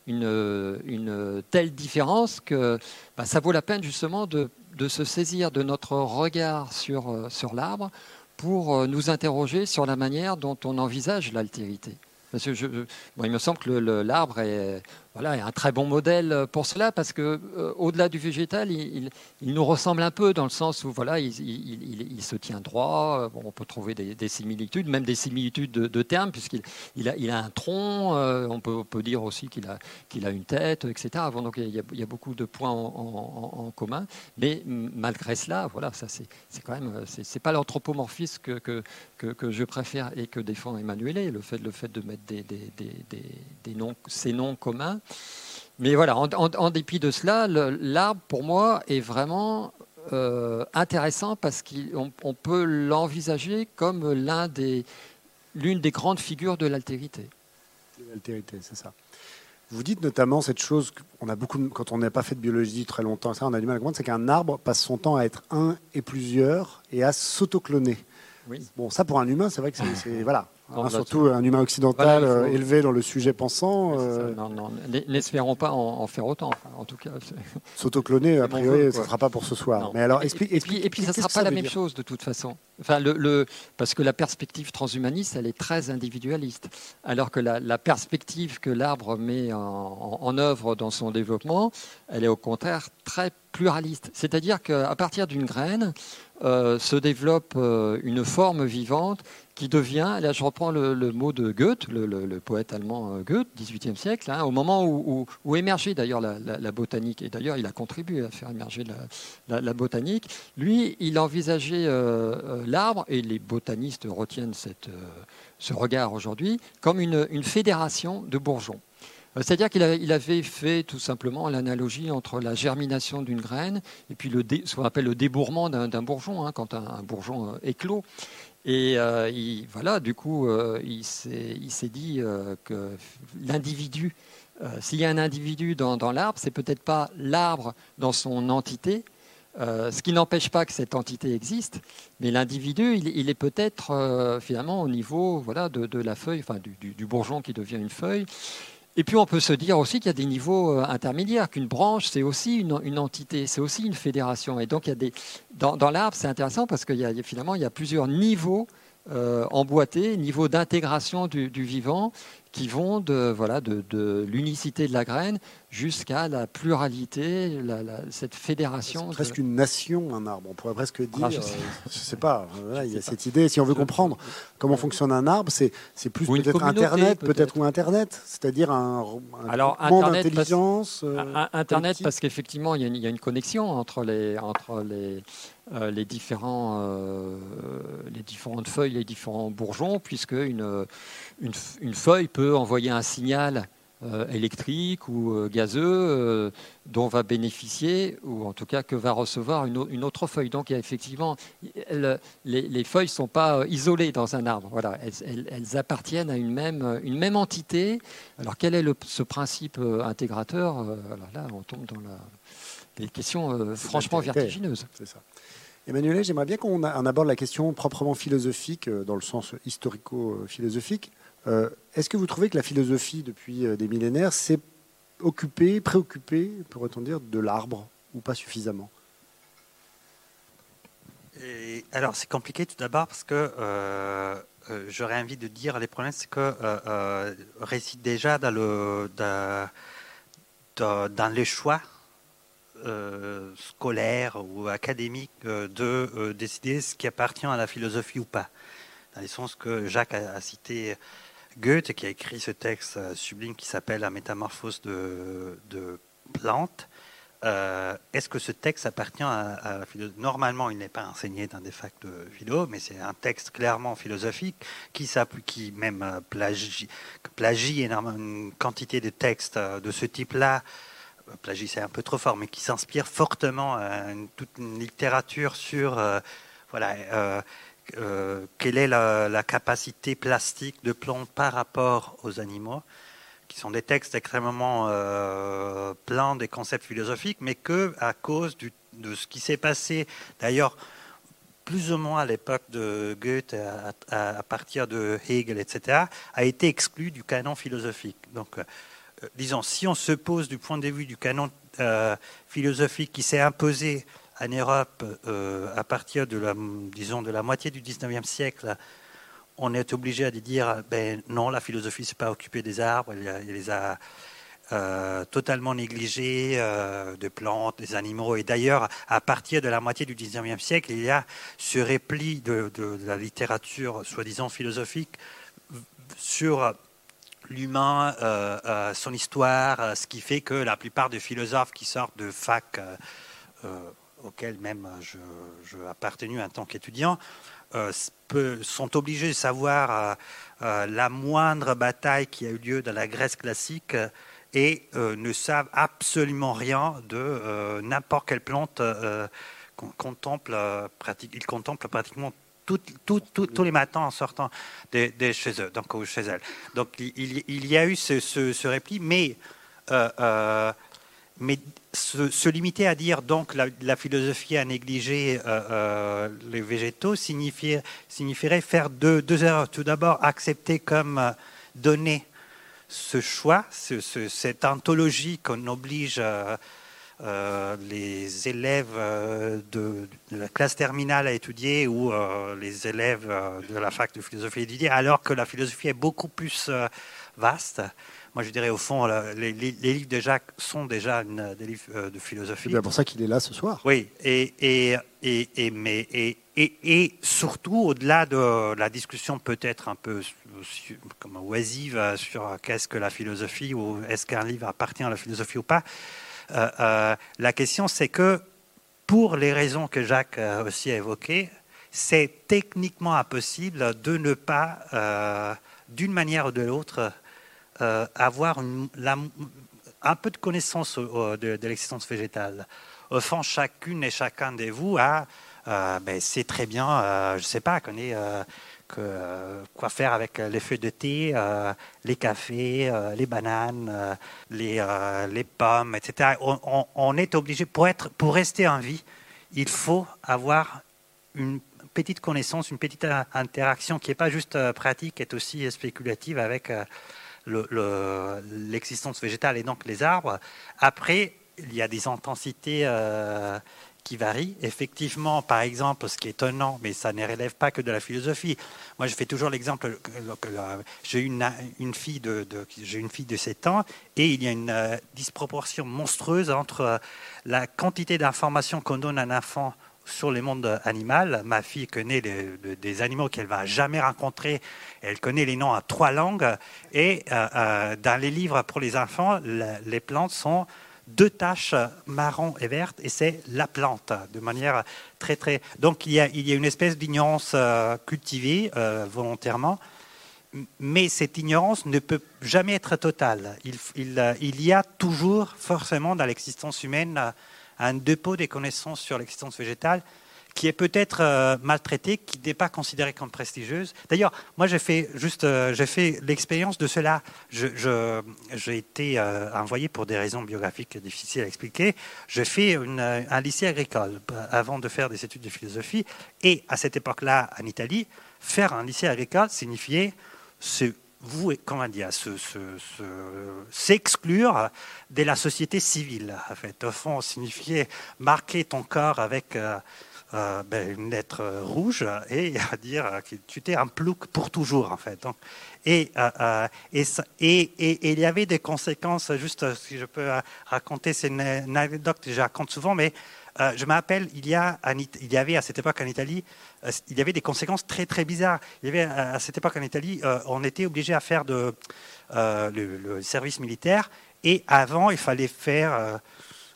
S3: une, telle différence que bah, ça vaut la peine justement de, se saisir de notre regard sur, euh, l'arbre pour euh, nous interroger sur la manière dont on envisage l'altérité. Il me semble que l'arbre est, voilà, un très bon modèle pour cela, parce que euh, au-delà du végétal, il, nous ressemble un peu dans le sens où voilà, il, se tient droit. Euh, on peut trouver des, similitudes, même des similitudes de, termes, puisqu'il il a, un tronc. Euh, on, peut, dire aussi qu'il a, une tête, etc. donc il y, a, beaucoup de points en, commun. Mais malgré cela, voilà, ça c'est, quand même, c'est, pas l'anthropomorphisme que, je préfère et que défend Emmanuel, le fait, de mettre ces noms communs. Mais voilà, en, dépit de cela, l'arbre, pour moi, est vraiment euh, intéressant parce qu'on peut l'envisager comme l'un des, l'une des grandes figures de l'altérité.
S1: L'altérité, c'est ça. Vous dites notamment cette chose qu'on a beaucoup, quand on n'a pas fait de biologie très longtemps, ça, on a du mal à comprendre, c'est qu'un arbre passe son temps à être un et plusieurs et à s'autocloner. Oui. Bon, ça pour un humain, c'est vrai que c'est voilà, Hein, surtout un humain occidental euh, élevé dans le sujet pensant.
S3: Euh, non, non, n'espérons pas en, faire autant. en tout cas,
S1: s'autocloner, a priori, ce ne sera pas pour ce soir. Mais alors, explique,
S3: et, puis, et puis, ça ne sera pas la même chose de toute façon. Enfin, le, parce que la perspective transhumaniste, elle est très individualiste, alors que la, perspective que l'arbre met en, en, œuvre dans son développement, elle est au contraire très pluraliste. C'est-à-dire qu'à partir d'une graine euh, se développe une forme vivante qui devient, là je reprends le, mot de Goethe, le, poète allemand euh, Goethe, 18e siècle, hein, au moment où, émergeait d'ailleurs la, botanique, et d'ailleurs il a contribué à faire émerger la, botanique, lui il envisageait euh, euh, l'arbre, et les botanistes retiennent ce regard aujourd'hui, comme une fédération de bourgeons. C'est-à-dire qu'il avait fait tout simplement l'analogie entre la germination d'une graine et puis ce qu'on appelle le débourrement d'un bourgeon, hein, quand un, bourgeon éclot. Et euh, voilà, du coup, euh, il s'est dit euh, que l'individu, s'il y a un individu dans, l'arbre, c'est peut-être pas l'arbre dans son entité, ce qui n'empêche pas que cette entité existe, mais l'individu, il, est peut-être finalement au niveau voilà, de, la feuille, enfin du, du, bourgeon qui devient une feuille. Et puis on peut se dire aussi qu'il y a des niveaux intermédiaires, qu'une branche, c'est aussi une, entité, c'est aussi une fédération. Et donc il y a des, dans, l'arbre, c'est intéressant parce qu'il y a finalement plusieurs niveaux euh, emboîtés, niveau d'intégration du, vivant, qui vont de, voilà, de, l'unicité de la graine jusqu'à la pluralité, cette fédération.
S1: C'est presque une nation, un arbre. On pourrait presque dire, ah, je, ne euh, sais pas, il y a cette idée. Si on veut comprendre comment fonctionne un arbre, c'est, plus peut-être Internet, peut-être ou Internet, c'est-à-dire un, un
S3: Alors, Internet, d'intelligence. Euh, Internet, parce qu'effectivement, il, y, a une connexion entre les, entre les, les, différents, les différentes feuilles, les différents bourgeons, puisque une, une, une feuille peut envoyer un signal euh, électrique ou euh, gazeux euh, dont va bénéficier, ou en tout cas que va recevoir une, autre feuille. Donc il y a effectivement, les, feuilles ne sont pas isolées dans un arbre. Voilà, elles, appartiennent à une même, une même entité. Alors quel est le, ce principe intégrateur Là, on tombe dans la, des questions franchement vertigineuses.
S1: C'est ça. Emmanuel, j'aimerais bien qu'on aborde la question proprement philosophique, dans le sens historico-philosophique. Euh, est-ce que vous trouvez que la philosophie, depuis euh, des millénaires, s'est occupée, préoccupée, pourrait-on dire, de l'arbre ou pas suffisamment?
S2: Alors, c'est compliqué tout d'abord parce que euh, j'aurais envie de dire les problèmes, c'est que réside déjà dans, le, les choix scolaires ou académiques de décider ce qui appartient à la philosophie ou pas. Dans le sens que Jacques a cité Goethe qui a écrit ce texte euh, sublime qui s'appelle La métamorphose de, de Plante. Euh, est-ce que ce texte appartient à, la philosophie Normalement, il n'est pas enseigné dans des facs de philo, mais c'est un texte clairement philosophique qui, qui même euh, plagie, énormément une quantité de textes de ce type-là. Plagie, c'est un peu trop fort, mais qui s'inspire fortement toute une littérature sur voilà quelle est la, capacité plastique de plantes par rapport aux animaux, qui sont des textes extrêmement euh, pleins des concepts philosophiques, mais que à cause de ce qui s'est passé, d'ailleurs plus ou moins à l'époque de Goethe, à, partir de Hegel, etc., a été exclu du canon philosophique. Donc, euh, disons, si on se pose du point de vue du canon philosophique qui s'est imposé en Europe, euh, à partir de la, disons, de la moitié du 19e siècle, on est obligé à dire ben non, la philosophie ne s'est pas occupée des arbres, elle, les a euh, totalement négligés, euh, de plantes, des animaux. Et d'ailleurs, à partir de la moitié du 19e siècle, il y a ce repli de, la littérature soi-disant philosophique sur l'humain, son histoire, ce qui fait que la plupart des philosophes qui sortent de fac auquel même je, je appartenu en tant qu'étudiant, euh, sont obligés de savoir euh, euh, la moindre bataille qui a eu lieu dans la Grèce classique et ne savent absolument rien de n'importe quelle plante qu'on contemple. Contemplent pratiquement tous les matins en sortant de, chez eux, donc chez elles. Donc il, il, y a eu ce, ce, ce repli, mais mais se, limiter à dire donc la, philosophie a négligé euh, euh, les végétaux signifierait faire deux, erreurs. Tout d'abord, accepter comme euh, donné ce choix, cette anthologie qu'on oblige les élèves de, la classe terminale à étudier ou les élèves de la fac de philosophie à étudier, alors que la philosophie est beaucoup plus vaste. Moi, je dirais au fond, les, livres de Jacques sont déjà des livres euh, de philosophie.
S1: C'est pour ça qu'il est là ce soir.
S2: Oui, et, et, et, mais, et, et, surtout, au-delà de la discussion peut-être un peu comme oisive sur qu'est-ce que la philosophie ou est-ce qu'un livre appartient à la philosophie ou pas, euh, euh, la question c'est que pour les raisons que Jacques a aussi évoquées, c'est techniquement impossible de ne pas, d'une manière ou de l'autre, euh, avoir un peu de connaissance de, l'existence végétale. Fond, chacune et chacun de vous a, euh, ben, c'est très bien, euh, je ne sais pas, quoi faire avec les feuilles de thé, les cafés, les bananes, les, pommes, etc. On, est obligé, pour, pour rester en vie, il faut avoir une petite connaissance, une petite interaction qui n'est pas juste pratique, qui est aussi spéculative avec l'existence végétale et donc les arbres. Après, il y a des intensités qui varient. Effectivement, par exemple, ce qui est étonnant, mais ça ne relève pas que de la philosophie. Moi, je fais toujours l'exemple. J'ai une, fille de, j'ai une fille de 7 ans et il y a une euh, disproportion monstrueuse entre euh, la quantité d'informations qu'on donne à un enfant sur le monde animal. Ma fille connaît des animaux qu'elle va jamais rencontrer. Elle connaît les noms à trois langues. Et euh, dans les livres pour les enfants, les plantes sont deux taches marron et vertes, et c'est la plante, de manière très très. Donc il y a, il y a une espèce d'ignorance euh, cultivée euh, volontairement, mais cette ignorance ne peut jamais être totale. Il, euh, il y a toujours forcément dans l'existence humaine un dépôt des connaissances sur l'existence végétale qui est peut-être euh, maltraitée, qui n'est pas considérée comme prestigieuse. D'ailleurs, moi, j'ai fait juste, euh, j'ai fait l'expérience de cela. J'ai été euh, envoyé pour des raisons biographiques difficiles à expliquer. J'ai fait un lycée agricole avant de faire des études de philosophie. Et à cette époque-là, en Italie, faire un lycée agricole signifiait se, vous, comment dire, s'exclure de la société civile. En fait, au fond, signifiait marquer ton corps avec euh, ben, une lettre rouge et dire que tu t'es un plouc pour toujours en fait. et, euh, et, et, il y avait des conséquences, juste si je peux raconter, c'est une, anecdote que je raconte souvent, mais euh, je m'appelle, il, y a, il y avait à cette époque en Italie, il y avait des conséquences très très bizarres. Il y avait à cette époque en Italie, on était obligé à faire de, le, service militaire et avant il fallait faire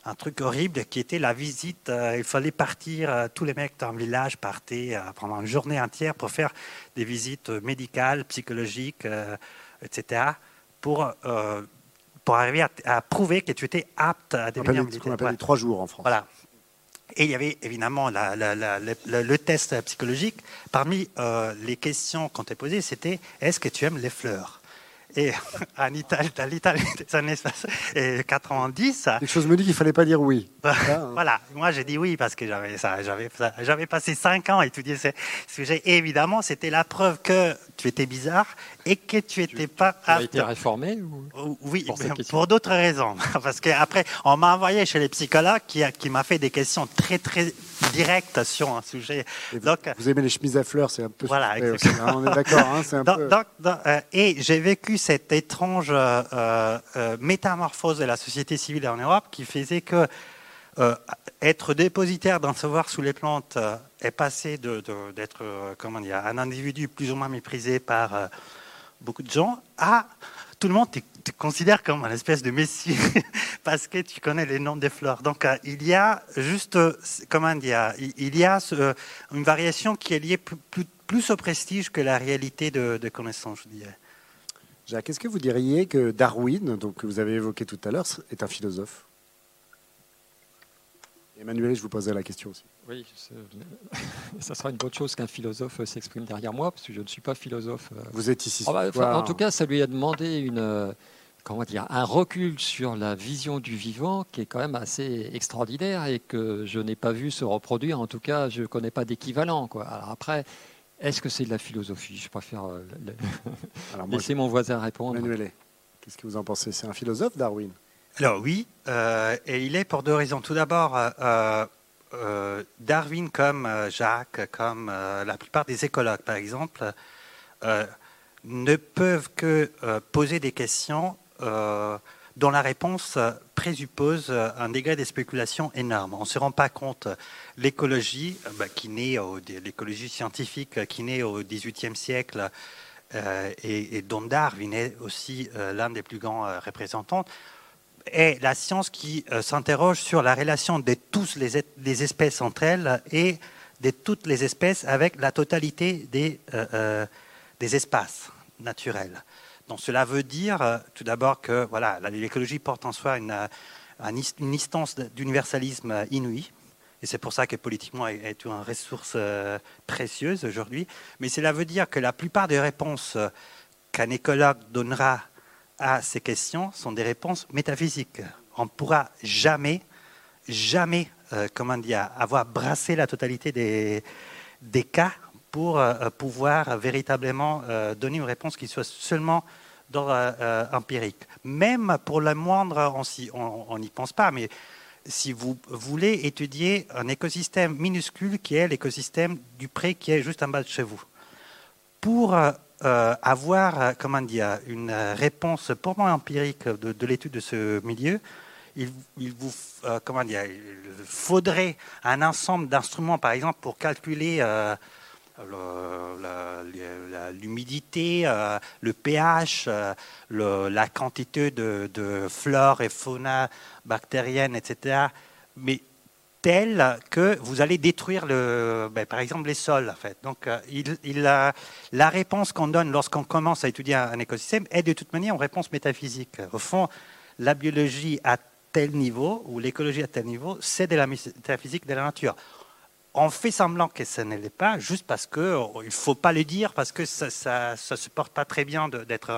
S2: un truc horrible qui était la visite. Euh, il fallait partir, euh, tous les mecs dans le village partaient euh, pendant une journée entière pour faire des visites médicales, psychologiques, etc., pour, pour arriver à, prouver que tu étais apte à devenir
S1: militaire. Ce qu'on appelle les trois jours en France.
S2: Voilà. Et il y avait évidemment le, test psychologique. Parmi les questions qu'on t'a posées, c'était est-ce que tu aimes les fleurs? Et en Italie, dans l'Italie des années 90.
S1: Quelque chose me dit qu'il ne fallait pas dire oui.
S2: Hein. voilà, moi j'ai dit oui parce que j'avais, j'avais, j'avais passé cinq ans à étudier ce sujet. Et évidemment, c'était la preuve que tu étais bizarre et que tu n'étais pas
S3: Tu as été réformé
S2: ou... Oui, pour, pour d'autres raisons. Parce qu'après, on m'a envoyé chez les psychologues qui, qui m'a fait des questions très très directes sur un sujet.
S1: donc, vous aimez les chemises à fleurs, c'est un peu.
S2: Voilà,
S1: hein, on est d'accord. Hein,
S2: peu... Euh, et j'ai vécu cette étrange euh, euh, métamorphose de la société civile en Europe qui faisait que être dépositaire d'un savoir sous les plantes est passé d'être comment dire un individu plus ou moins méprisé par beaucoup de gens à tout le monde te, considère comme une espèce de messie parce que tu connais les noms des fleurs. Donc il y a juste comment dire il y a une variation qui est liée plus, au prestige que la réalité de, de connaissance, je dirais.
S1: Jacques, est-ce que vous diriez que Darwin, donc, que vous avez évoqué tout à l'heure, est un philosophe? Emmanuel, je vous posais la question aussi.
S3: Oui, ça sera une bonne chose qu'un philosophe s'exprime derrière moi, parce que je ne suis pas philosophe.
S1: Vous êtes ici.
S3: Ah bah, en tout cas, ça lui a demandé une, comment dire, un recul sur la vision du vivant qui est quand même assez extraordinaire et que je n'ai pas vu se reproduire. En tout cas, je ne connais pas d'équivalent. Alors après, est-ce que c'est de la philosophie? Je préfère euh, laisser mon voisin répondre.
S1: Manuel, qu'est-ce que vous en pensez? C'est un philosophe, Darwin?
S2: Alors oui, euh, et il est pour deux raisons. Tout d'abord, euh, Darwin, comme Jacques, comme la plupart des écologues, par exemple, ne peuvent que poser des questions dont la réponse présuppose un degré de spéculation énorme. On ne se rend pas compte. L'écologie, qui naît l'écologie scientifique qui naît au XVIIIe siècle euh, et, dont Darwin est aussi euh, l'un des plus grands euh, représentants, est la science qui s'interroge sur la relation de toutes les, les, espèces entre elles et de toutes les espèces avec la totalité des, des espaces naturels. Donc cela veut dire euh, tout d'abord que voilà, l'écologie porte en soi une, euh, une instance d'universalisme inouï. Et c'est pour ça que politiquement elle est une ressource euh, précieuse aujourd'hui. Mais cela veut dire que la plupart des réponses qu'un écologue donnera à ces questions sont des réponses métaphysiques. On ne pourra jamais, jamais comment dire, avoir brassé la totalité des, des cas pour pouvoir véritablement donner une réponse qui soit seulement d'ordre empirique. Même pour le moindre, on n'y pense pas, mais si vous voulez étudier un écosystème minuscule qui est l'écosystème du pré qui est juste en bas de chez vous, pour euh, avoir euh, comment dire, une réponse purement empirique de, l'étude de ce milieu, il, vous euh, comment dire, faudrait un ensemble d'instruments, par exemple, pour calculer l'humidité, le pH, la quantité de, de, flore et fauna bactérienne, etc. Mais telle que vous allez détruire, le, ben, par exemple, les sols. En fait. Donc, euh, il, la réponse qu'on donne lorsqu'on commence à étudier un, écosystème est de toute manière une réponse métaphysique. Au fond, la biologie à tel niveau, ou l'écologie à tel niveau, c'est de la métaphysique de la nature. On fait semblant que ce n'est pas, juste parce qu'il ne faut pas le dire, parce que ça ne se porte pas très bien d'être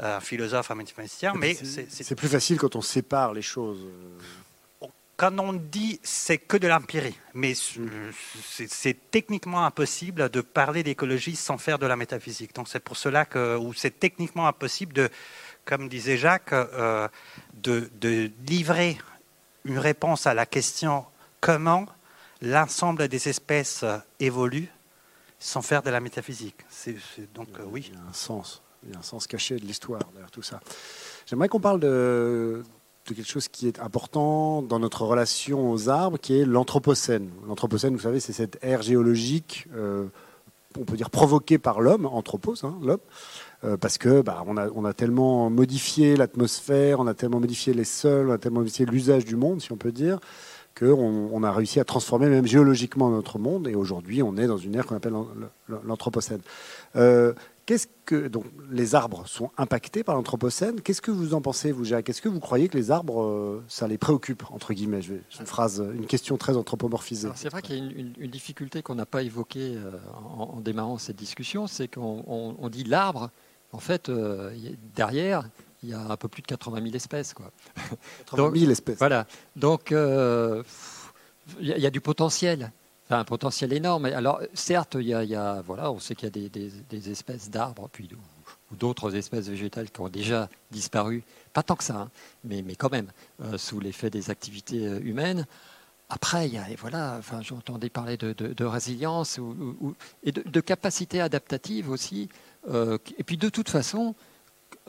S2: un, philosophe, un mathématicien. Mais
S1: c'est plus facile quand on sépare les choses
S2: quand on dit c'est que de l'empirie, mais c'est techniquement impossible de parler d'écologie sans faire de la métaphysique. Donc c'est pour cela que c'est techniquement impossible de, comme disait Jacques, euh, de, livrer une réponse à la question comment l'ensemble des espèces évoluent sans faire de la métaphysique. C'est donc oui.
S1: Il y a un sens, il y a un sens caché de l'histoire derrière tout ça. J'aimerais qu'on parle de de quelque chose qui est important dans notre relation aux arbres, qui est l'anthropocène. L'anthropocène, vous savez, c'est cette ère géologique, euh, on peut dire provoquée par l'homme, anthropos, hein, l'homme, euh, parce que bah, on, a, on a tellement modifié l'atmosphère, on a tellement modifié les sols, on a tellement modifié l'usage du monde, si on peut dire, qu'on on a réussi à transformer même géologiquement notre monde, et aujourd'hui on est dans une ère qu'on appelle l'anthropocène. Euh, Qu'est-ce que donc les arbres sont impactés par l'anthropocène? Qu'est-ce que vous en pensez, vous, Jacques? Est-ce que vous croyez que les arbres, euh, ça les préoccupe entre guillemets? Je vais, une phrase, une question très anthropomorphisée.
S3: C'est vrai qu'il y a une, difficulté qu'on n'a pas évoquée euh, en, démarrant cette discussion, c'est qu'on dit l'arbre. En fait, euh, derrière, il y a un peu plus de 80 000 espèces, quoi.
S1: 80 000 espèces.
S3: Voilà. Donc, il y, a du potentiel un potentiel énorme. Alors, certes, il y a, voilà, on sait qu'il y a des, espèces d'arbres, puis ou d'autres espèces végétales qui ont déjà disparu, pas tant que ça, hein, mais, mais quand même, euh, sous l'effet des activités euh, humaines. Après, il y a, voilà, enfin, j'entendais parler de, résilience ou, et de, capacité adaptative aussi. Euh, et puis, de toute façon,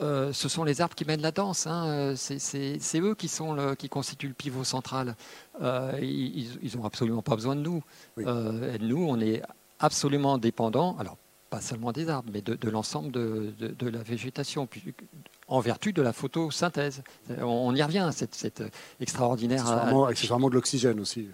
S3: euh, ce sont les arbres qui mènent la danse. Hein. Euh, c'est eux qui, sont le, qui constituent le pivot central. Euh, ils n'ont absolument pas besoin de nous. nous, on est absolument dépendants, alors pas seulement des arbres, mais de, l'ensemble de, la végétation, en vertu de la photosynthèse. On, y revient, cette, cette extraordinaire...
S1: Accessoirement, de l'oxygène aussi.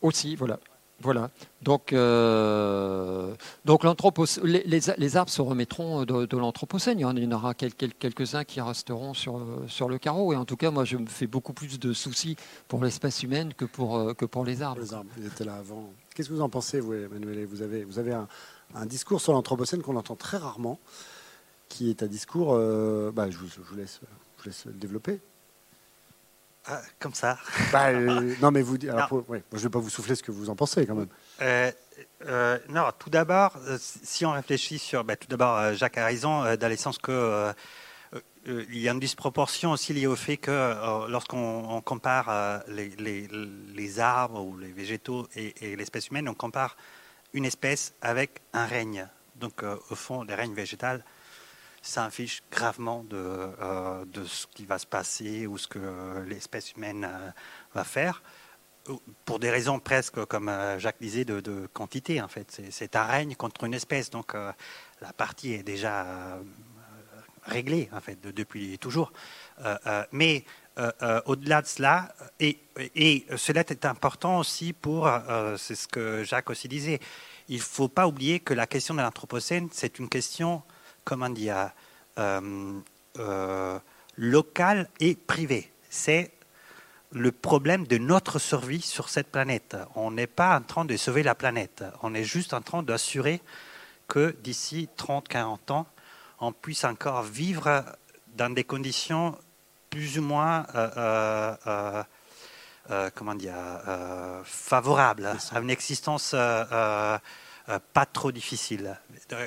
S3: Aussi, voilà. Voilà. Donc, euh, donc les, arbres se remettront de, l'anthropocène. Il y en aura quelques-uns qui resteront sur, sur le carreau. Et en tout cas, moi, je me fais beaucoup plus de soucis pour l'espèce humaine que pour, euh, que pour les arbres.
S1: Les arbres, ils étaient là avant. Qu'est-ce que vous en pensez, vous, Emmanuel? Vous avez, vous avez un, discours sur l'anthropocène qu'on entend très rarement, qui est un discours. Euh, bah, je, vous, laisse, je vous laisse le développer.
S2: Ah, comme ça.
S1: Bah, euh, non, mais vous, alors, je ne vais pas vous souffler ce que vous en pensez quand même.
S2: Euh, euh, non, tout d'abord, si on réfléchit sur, bah, tout d'abord, Jacques a raison dans le sens que il y a une disproportion aussi liée au fait que lorsqu'on compare les, les, les, arbres ou les végétaux et, et l'espèce humaine, on compare une espèce avec un règne. Donc, au fond, les règnes végétales s'en fiche gravement de, euh, de, ce qui va se passer ou ce que l'espèce humaine euh, va faire, pour des raisons presque, comme euh, Jacques disait, de, de quantité en fait. C'est un règne contre une espèce, donc la partie est déjà réglée en fait depuis toujours. mais au-delà de cela, et, et, cela est important aussi pour, c'est ce que Jacques aussi disait, il ne faut pas oublier que la question de l'Anthropocène, c'est une question comment dire, euh, euh, local et privé. C'est le problème de notre survie sur cette planète. On n'est pas en train de sauver la planète, on est juste en train d'assurer que d'ici 30-40 ans, on puisse encore vivre dans des conditions plus ou moins euh, comment dire, favorable à une existence pas trop difficile.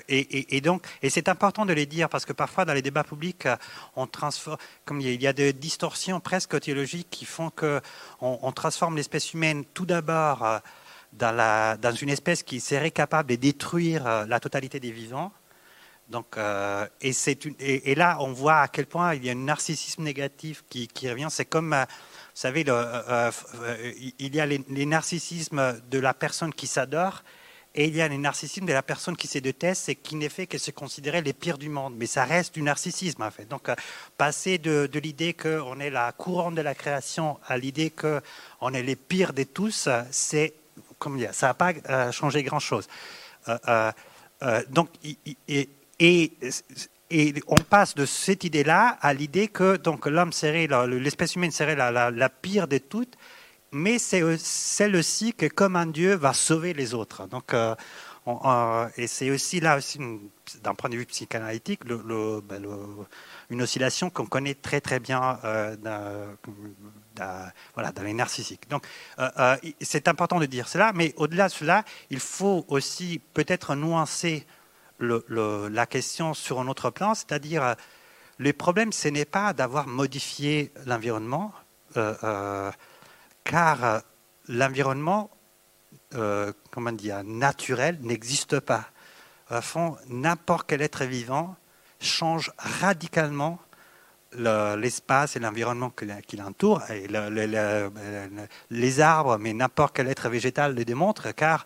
S2: Et, donc, et c'est important de les dire parce que parfois dans les débats publics, on transforme, comme il y a des distorsions presque théologiques qui font que on, transforme l'espèce humaine tout d'abord dans, la, dans une espèce qui serait capable de détruire la totalité des vivants. Donc, euh, et, une, et, là, on voit à quel point il y a un narcissisme négatif qui, revient. C'est comme, euh, vous savez, euh, il y a les, narcissismes de la personne qui s'adore et il y a les narcissismes de la personne qui se déteste et qui n'est fait que se considérer les pires du monde. Mais ça reste du narcissisme, en fait. Donc, passer de, l'idée qu'on est la couronne de la création à l'idée qu'on est les pires de tous, c'est, comme dire, ça n'a pas changé grand-chose. donc, et, on passe de cette idée-là à l'idée que l'homme serait, l'espèce humaine serait la, pire de toutes, mais c'est celle aussi que comme un Dieu va sauver les autres. Donc, euh, et c'est aussi là d'un point de vue psychanalytique ben, une oscillation qu'on connaît très très bien euh, dans, voilà, dans les narcissiques. Donc euh, c'est important de dire cela, mais au-delà de cela, il faut aussi peut-être nuancer la question sur un autre plan, c'est-à-dire euh, le problème, ce n'est pas d'avoir modifié l'environnement, euh, euh, car l'environnement, comment dire, naturel n'existe pas. Au fond, n'importe quel être vivant change radicalement l'espace et l'environnement qui l'entoure. Les arbres, mais n'importe quel être végétal le démontre, car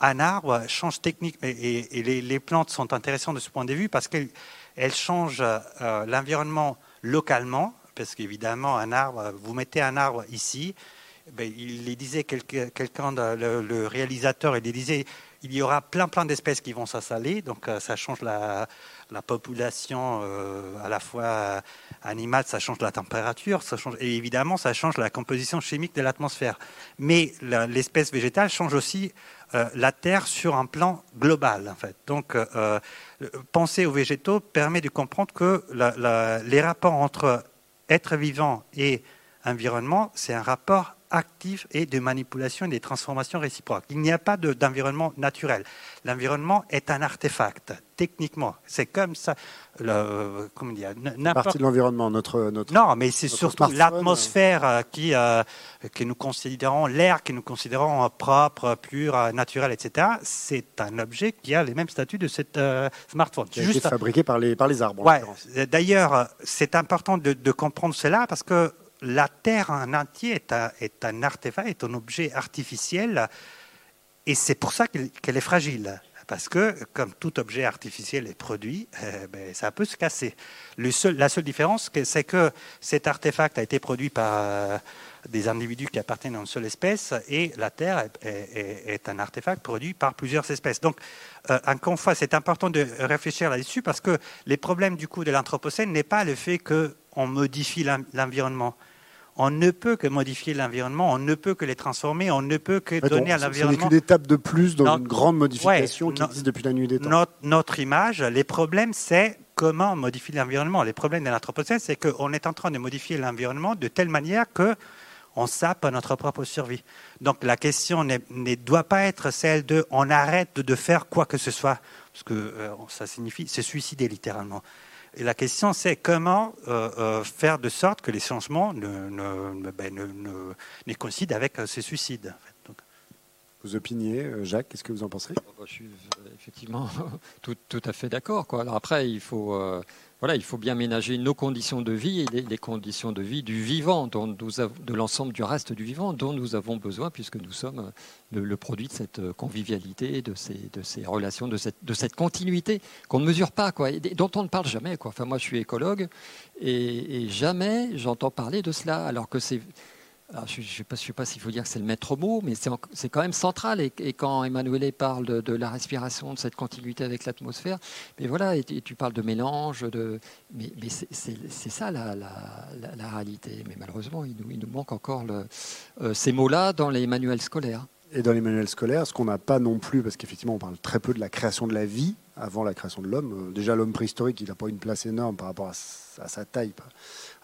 S2: un arbre change technique, et, les, plantes sont intéressantes de ce point de vue parce qu'elles changent euh, l'environnement localement, parce qu'évidemment, un arbre, vous mettez un arbre ici, ben, il disait quelqu'un, le, réalisateur, il disait il y aura plein plein d'espèces qui vont s'installer, donc euh, ça change la, population euh, à la fois animale, ça change la température, ça change, et évidemment ça change la composition chimique de l'atmosphère. Mais l'espèce végétale change aussi euh, la Terre sur un plan global, en fait. Donc, euh, penser aux végétaux permet de comprendre que les rapports entre être vivant et environnement, c'est un rapport actif et de manipulation et des transformations réciproques. Il n'y a pas d'environnement naturel. L'environnement est un artefact, techniquement. C'est comme ça. Le, comment dire,
S1: Partie de l'environnement, notre, notre,
S2: Non, mais c'est surtout l'atmosphère euh, qui, euh, que nous considérons, l'air que nous considérons propre, pur, naturel, etc. C'est un objet qui a les mêmes statuts de euh, smartphone.
S1: Qui a Juste, été fabriqué par les, par les arbres.
S2: Ouais. D'ailleurs, c'est important de, de comprendre cela parce que la Terre en entier est un, artefact, est un objet artificiel, et c'est pour ça qu'elle est fragile. Parce que, comme tout objet artificiel est produit, eh ben, ça peut se casser. la seule différence, c'est que cet artefact a été produit par euh, des individus qui appartiennent à une seule espèce, et la Terre est, un artefact produit par plusieurs espèces. Donc, euh, encore une fois, c'est important de réfléchir là-dessus, parce que les problèmes du coup de l'Anthropocène n'est pas le fait qu'on modifie l'environnement on ne peut que modifier l'environnement, on ne peut que les transformer, on ne peut que donner à l'environnement.
S1: C'est une étape de plus dans une grande modification qui existe depuis la nuit des temps.
S2: Notre, image, les problèmes, c'est comment on modifie l'environnement. Les problèmes de l'Anthropocène, c'est qu'on est en train de modifier l'environnement de telle manière que on sape notre propre survie. Donc la question ne doit pas être celle de on arrête de faire quoi que ce soit, parce que euh, ça signifie se suicider littéralement. Et la question, c'est comment euh, euh, faire de sorte que les changements ne, ne, ben, ne, coïncident avec euh, ces suicides.
S1: Vous opiniez, Jacques, qu'est-ce que vous en pensez?
S3: Bah, Je suis effectivement tout, tout à fait d'accord. Alors après, il faut voilà, il faut bien ménager nos conditions de vie et les, conditions de vie du vivant, de l'ensemble du reste du vivant, dont nous avons besoin, puisque nous sommes le, produit de cette convivialité, de ces, relations, de cette, continuité qu'on ne mesure pas, et dont on ne parle jamais. Quoi. Enfin, moi, je suis écologue et jamais j'entends parler de cela, alors que c'est je ne sais pas, s'il faut dire que c'est le maître mot, mais c'est quand même central. Et, quand Emmanuel parle de, la respiration, de cette continuité avec l'atmosphère, mais voilà, et, tu parles de mélange, de, mais, c'est ça la, réalité. Mais malheureusement, il nous, manque encore euh, ces mots-là dans les manuels scolaires.
S1: Et dans les manuels scolaires, ce qu'on n'a pas non plus, parce qu'effectivement, on parle très peu de la création de la vie avant la création de l'homme. Euh, déjà, l'homme préhistorique, il n'a pas une place énorme par rapport à, sa taille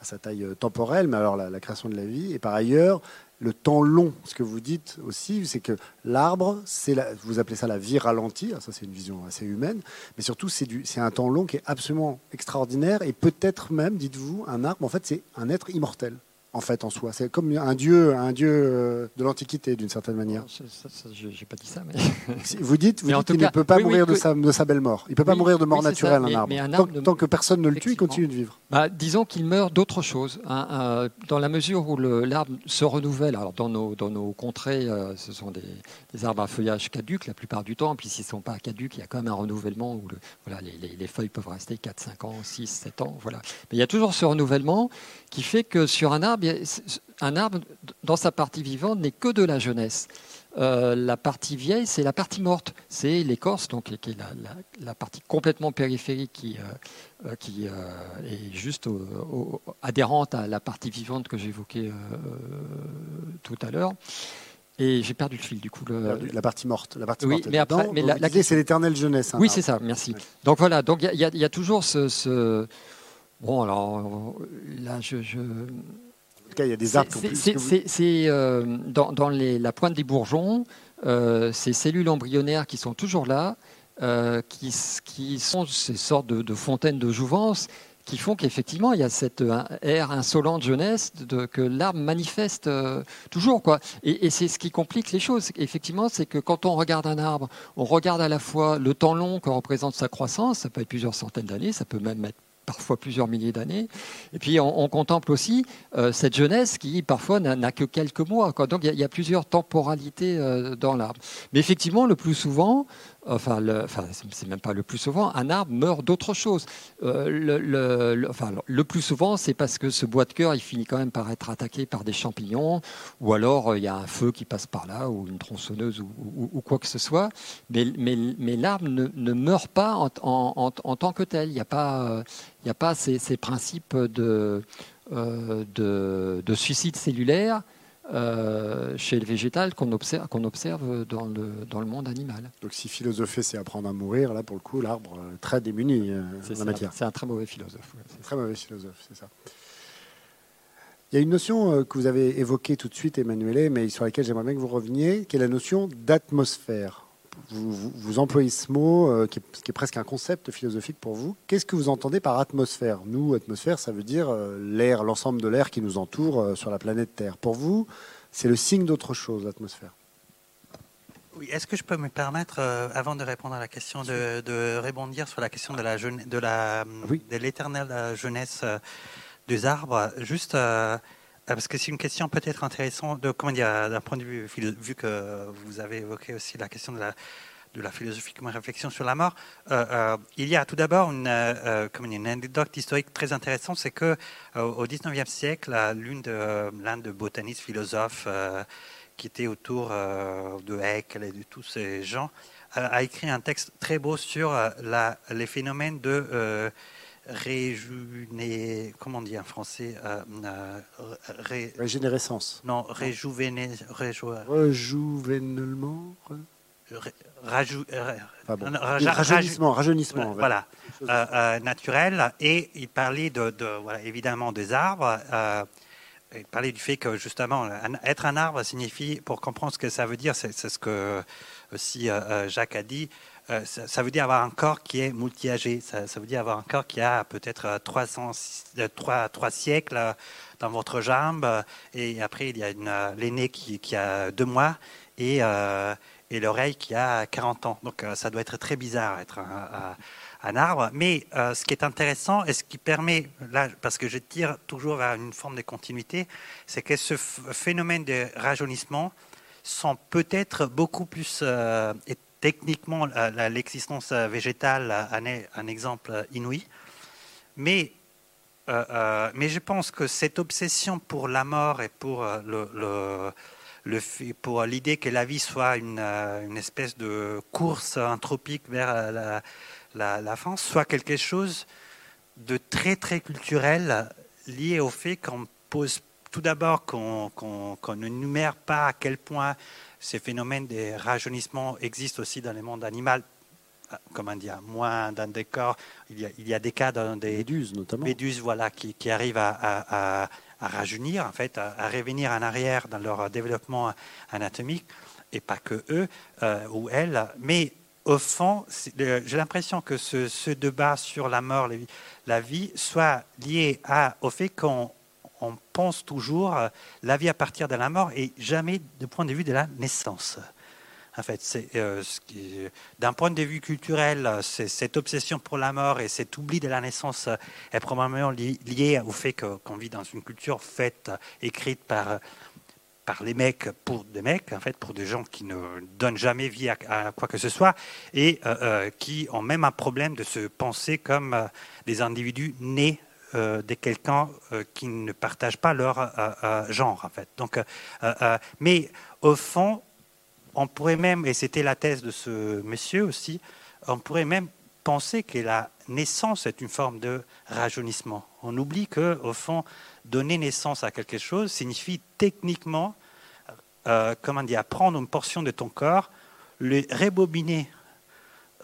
S1: à sa taille euh, temporelle, mais alors la, création de la vie. Et par ailleurs, le temps long. Ce que vous dites aussi, c'est que l'arbre, vous appelez ça la vie ralentie, ça c'est une vision assez humaine, mais surtout c'est un temps long qui est absolument extraordinaire et peut-être même, dites-vous, un arbre, en fait, c'est un être immortel en fait en soi. C'est comme un dieu, un dieu euh, de l'Antiquité d'une certaine manière.
S3: J'ai pas dit ça, mais
S1: vous dites, vous qu'il ne peut pas mourir de, sa, de, sa, belle mort. Il ne peut pas mourir de mort naturelle un, arbre. tant, que personne ne le tue, il continue de vivre.
S3: Bah, disons qu'il meurt d'autre chose. Hein, dans la mesure où l'arbre se renouvelle. Alors dans nos, dans nos contrées, euh, ce sont des, arbres à feuillage caduc la plupart du temps. Puis s'ils ne sont pas caducs, il y a quand même un renouvellement où le, voilà, les, les, feuilles peuvent rester 4, 5 ans, 6, 7 ans. Voilà. Mais il y a toujours ce renouvellement qui fait que sur un arbre, un arbre, dans sa partie vivante, n'est que de la jeunesse. Euh, la partie vieille, c'est la partie morte, c'est l'écorce, donc qui est la, partie complètement périphérique qui, euh, euh, est juste adhérente à la partie vivante que j'évoquais tout à l'heure. Et j'ai perdu le fil du coup.
S1: la partie morte, la partie
S3: oui,
S1: morte.
S3: Mais après, mais
S1: la, c'est l'éternelle jeunesse.
S3: oui, c'est ça. Merci. Donc voilà. Donc il y, a toujours ce, bon alors là je
S1: il y a des arbres
S3: C'est euh, dans, la pointe des bourgeons, euh, ces cellules embryonnaires qui sont toujours là, euh, qui, sont ces sortes de, fontaines de jouvence qui font qu'effectivement il y a cette ère insolente jeunesse de, que l'arbre manifeste toujours quoi. Et, et c'est ce qui complique les choses. Effectivement, c'est que quand on regarde un arbre, on regarde à la fois le temps long que représente sa croissance, ça peut être plusieurs centaines d'années, ça peut même être parfois plusieurs milliers d'années. Et puis on, contemple aussi euh, cette jeunesse qui parfois n'a que quelques mois. Donc il y, a plusieurs temporalités euh, dans l'arbre. Mais effectivement, le plus souvent, enfin, le, enfin c'est même pas le plus souvent, un arbre meurt d'autre chose. Euh, le, enfin, le plus souvent, c'est parce que ce bois de cœur, il finit quand même par être attaqué par des champignons, ou alors euh, il y a un feu qui passe par là, ou une tronçonneuse, ou, quoi que ce soit. Mais, mais, mais l'arbre ne, meurt pas en, en, en, tant que tel. Il n'y a pas, il n'y a pas ces, ces principes de, euh, de, de suicide cellulaire euh, chez le végétal qu'on observe, qu'on observe dans, le, dans le monde animal.
S1: Donc si philosopher, c'est apprendre à mourir, là, pour le coup, l'arbre est très démuni euh, en la matière.
S3: C'est un très mauvais philosophe.
S1: c'est très mauvais philosophe, c'est ça. Il y a une notion euh, que vous avez évoquée tout de suite, Emmanuel, mais sur laquelle j'aimerais bien que vous reveniez, qui est la notion d'atmosphère. Vous, vous, employez ce mot qui, est, qui, est, presque un concept philosophique pour vous. Qu'est-ce que vous entendez par atmosphère? Nous, atmosphère, ça veut dire l'air, l'ensemble de l'air qui nous entoure sur la planète Terre. Pour vous, c'est le signe d'autre chose, l'atmosphère.
S2: Oui, est-ce que je peux me permettre, euh, avant de répondre à la question, de, de rebondir sur la question de la de la de l'éternelle euh, jeunesse euh, des arbres, juste parce que c'est une question peut-être intéressante comment dire d'un point de vue vu que vous avez évoqué aussi la question de la de la philosophie comme réflexion sur la mort. il y a tout d'abord une, comme une anecdote historique très intéressante, c'est que au 19e siècle, l'une de l'un de botanistes philosophes qui était autour de Haeckel et de tous ces gens a écrit un texte très beau sur les phénomènes de réjuné, comment on dit en français
S1: Régénérescence.
S2: Non, réjouvené,
S1: Rejouvenement
S2: euh,
S1: rajeunissement, rajeunissement
S2: voilà, euh, euh, naturel. Et il parlait de, voilà, évidemment des arbres. il parlait du fait que justement, être un arbre signifie, pour comprendre ce que ça veut dire, c'est ce que aussi Jacques a dit, ça, veut dire avoir un corps qui est multi-âgé. Ça, veut dire avoir un corps qui a peut-être 300, 3, 3 siècles dans votre jambe. Et après, il y a l'aîné qui, qui, a deux mois. Et, l'oreille qui a 40 ans. Donc euh, ça doit être très bizarre être un, arbre. Mais euh, ce qui est intéressant et ce qui permet, là, parce que je tire toujours vers une forme de continuité, c'est que ce phénomène de rajeunissement sont peut-être beaucoup plus euh, techniquement l'existence végétale en est un exemple inouï. Mais mais je pense que cette obsession pour la mort et pour le l'idée que la vie soit une, euh, une, espèce de course anthropique vers euh, la, la, fin, soit quelque chose de très très culturel lié au fait qu'on pose tout d'abord qu'on ne numère pas à quel point ces phénomènes de rajeunissement existent aussi dans le monde animal comment dire, moins dans des corps. Il y a, il y a des cas dans des
S1: méduses notamment.
S2: Méduses, voilà, qui, qui arrivent à, rajeunir, en fait, à, revenir en arrière dans leur développement anatomique, et pas que eux ou elles. Mais au fond, j'ai l'impression que ce, débat sur la mort, la vie, soit lié à, au fait qu'on pense toujours la vie à partir de la mort et jamais du point de vue de la naissance. En fait, c'est euh, d'un point de vue culturel, cette obsession pour la mort et cet oubli de la naissance est probablement lié au fait qu'on vit dans une culture faite, écrite par par les mecs pour des mecs, en fait, pour des gens qui ne donnent jamais vie à, quoi que ce soit et euh, euh, qui ont même un problème de se penser comme des individus nés de quelqu'un qui ne partage pas leur genre, en fait. Donc, mais au fond, on pourrait même, et c'était la thèse de ce monsieur aussi, on pourrait même penser que la naissance est une forme de rajeunissement. On oublie que, au fond, donner naissance à quelque chose signifie techniquement, euh, comment dire, prendre une portion de ton corps, le rebobiner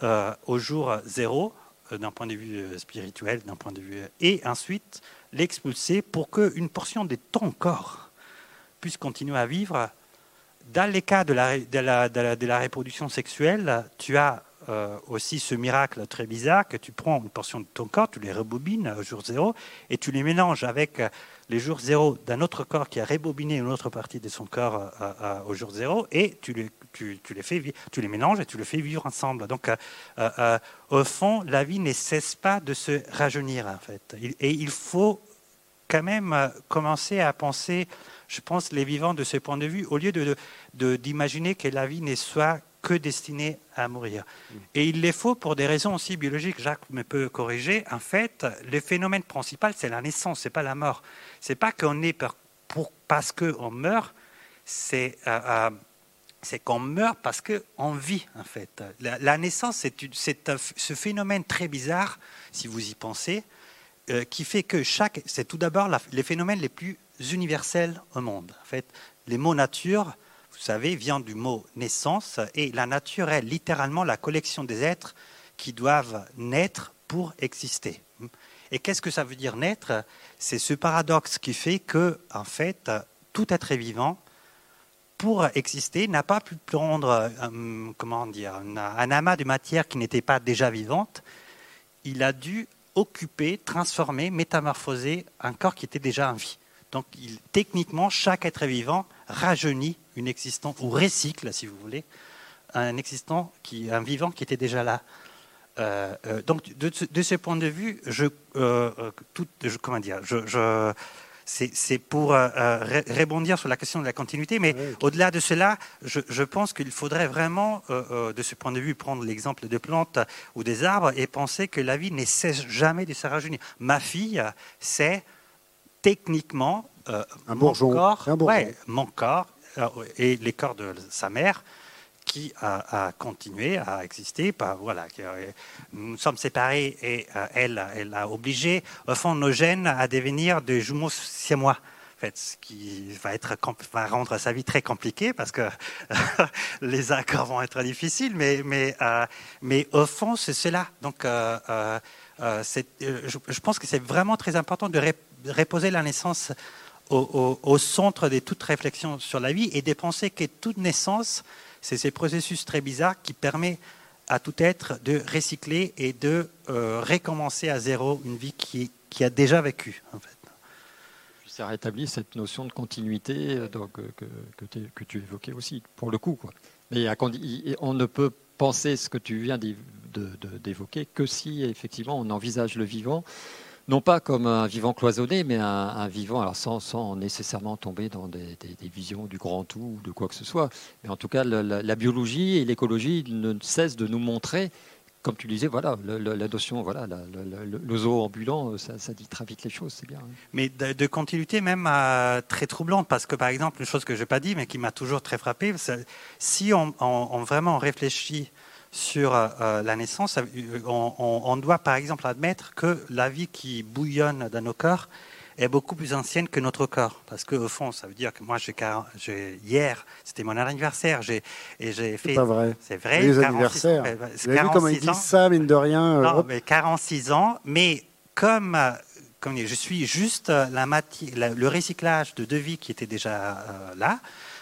S2: euh, au jour zéro, euh, d'un point de vue spirituel, d'un point de vue, et ensuite l'expulser pour qu'une portion de ton corps puisse continuer à vivre. Dans les cas de la, de la, reproduction sexuelle, tu as euh, aussi ce miracle très bizarre que tu prends une portion de ton corps, tu les rebobines au jour zéro et tu les mélanges avec les jours zéro d'un autre corps qui a rebobiné une autre partie de son corps euh, au jour zéro et tu les, tu, les fais, tu les mélanges et tu les fais vivre ensemble. Donc, euh, au fond, la vie ne cesse pas de se rajeunir en fait. Et il faut quand même commencer à penser je pense, les vivants de ce point de vue, au lieu d'imaginer de, que la vie ne soit que destinée à mourir. Et il les faut pour des raisons aussi biologiques. Jacques me peut corriger. En fait, le phénomène principal, c'est la naissance, c'est pas la mort. C'est pas qu'on est pour, parce qu'on meurt, c'est euh, euh, c'est qu'on meurt parce qu'on vit, en fait. La, naissance, c'est ce phénomène très bizarre, si vous y pensez, euh, qui fait que chaque. C'est tout d'abord les phénomènes les plus universels au monde. En fait, les mots nature, vous savez, viennent du mot naissance, et la nature est littéralement la collection des êtres qui doivent naître pour exister. Et qu'est-ce que ça veut dire naître? C'est ce paradoxe qui fait que, en fait, tout être vivant, pour exister, n'a pas pu prendre euh, comment dire, un amas de matière qui n'était pas déjà vivante. Il a dû occuper, transformer, métamorphoser un corps qui était déjà en vie. Donc, techniquement, chaque être vivant rajeunit une existence, ou recycle, si vous voulez, un existant, qui, un vivant qui était déjà là. Euh, euh, donc, de, ce point de vue, je, euh, tout, comment dire, je, c'est pour rebondir sur la question de la continuité, mais au-delà de cela, je, pense qu'il faudrait vraiment, de ce point de vue, prendre l'exemple des plantes ou des arbres et penser que la vie ne cesse jamais de se rajeunir. Ma fille, c'est techniquement,
S1: euh, un mon,
S2: corps, mon corps euh, et les corps de sa mère qui a, continué à exister. Voilà, euh, nous sommes séparés et elle, elle a obligé, au fond, nos gènes à devenir des jumeaux siamois. En fait, ce qui va, être, va rendre sa vie très compliquée parce que les accords vont être difficiles, mais, mais, mais au fond, c'est cela. Donc, je, je, pense que c'est vraiment très important de reposer la naissance au, centre de toute réflexion sur la vie et de penser que toute naissance, c'est ce processus très bizarre qui permet à tout être de recycler et de euh, recommencer à zéro une vie qui, qui a déjà vécu. En fait.
S3: Ça rétablit cette notion de continuité euh, donc, euh, que, que, tu évoquais aussi, pour le coup. Mais on ne peut penser ce que tu viens d'évoquer que si effectivement on envisage le vivant non pas comme un vivant cloisonné, mais un, vivant, alors sans, nécessairement tomber dans des, visions du grand tout ou de quoi que ce soit. Mais en tout cas, la, biologie et l'écologie ne cessent de nous montrer, comme tu disais, voilà, la notion, voilà, ambulant, ça, dit très vite les choses, c'est bien. Hein.
S2: Mais de, continuité même euh, très troublante, parce que par exemple, une chose que je n'ai pas dit, mais qui m'a toujours très frappé, si on, on vraiment réfléchit sur euh, euh, la naissance, euh, on, doit par exemple admettre que la vie qui bouillonne dans nos corps est beaucoup plus ancienne que notre corps. Parce qu'au fond, ça veut dire que moi, j'ai, hier, c'était mon anniversaire, j'ai, et j'ai fait.
S1: C'est pas vrai.
S2: C'est vrai.
S1: Les anniversaires. Vous avez vu comment ils disent ça, mine de rien
S2: Non, mais 46 ans. Mais comme, comme je suis juste la le recyclage de devis qui était déjà là.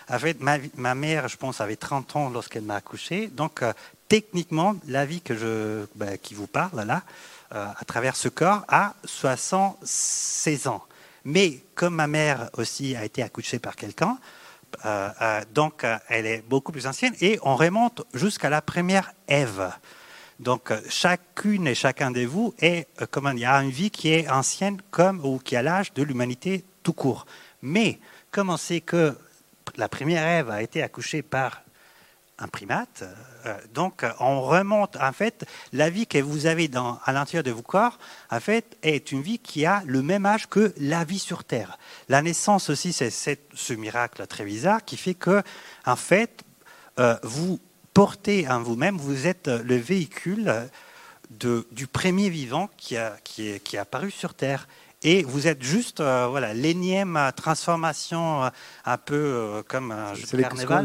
S2: Avec ma, ma, mère, je pense, avait 30 ans lorsqu'elle m'a accouché. Donc, techniquement, la vie que je, ben, qui vous parle là, à travers ce corps, a 76 ans. Mais comme ma mère aussi a été accouchée par quelqu'un, euh, euh, donc euh, elle est beaucoup plus ancienne et on remonte jusqu'à la première Ève. Donc chacune et chacun de vous est, comment il y a une vie qui est ancienne comme ou qui a l'âge de l'humanité tout court. Mais comme on sait que la première Ève a été accouchée par un primate. Euh, donc, on remonte, en fait, la vie que vous avez dans, à l'intérieur de vos corps, en fait, est une vie qui a le même âge que la vie sur Terre. La naissance aussi, c'est ce miracle très bizarre qui fait que, en fait, euh, vous portez en vous-même, vous êtes le véhicule du premier vivant qui, a, qui, qui est apparu sur Terre. Et vous êtes juste euh, voilà l'énième transformation euh, un peu euh, comme.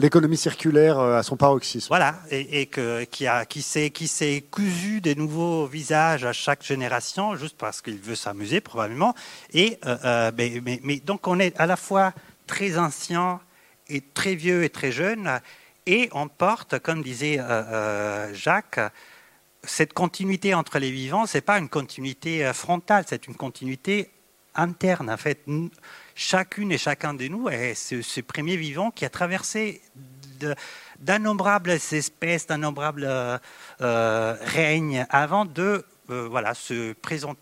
S1: L'économie circulaire à son paroxysme.
S2: Voilà, et, que, qui, a, qui s'est qui s'est cousu des nouveaux visages à chaque génération, juste parce qu'il veut s'amuser probablement. Et mais, mais, mais, donc on est à la fois très ancien et très vieux et très jeune, et on porte, comme disait Jacques cette continuité entre les vivants, ce n'est pas une continuité euh, frontale, c'est une continuité interne. En fait, chacune et chacun de nous est ce, premier vivant qui a traversé d'innombrables espèces, d'innombrables euh, euh, règnes avant de voilà, se présenter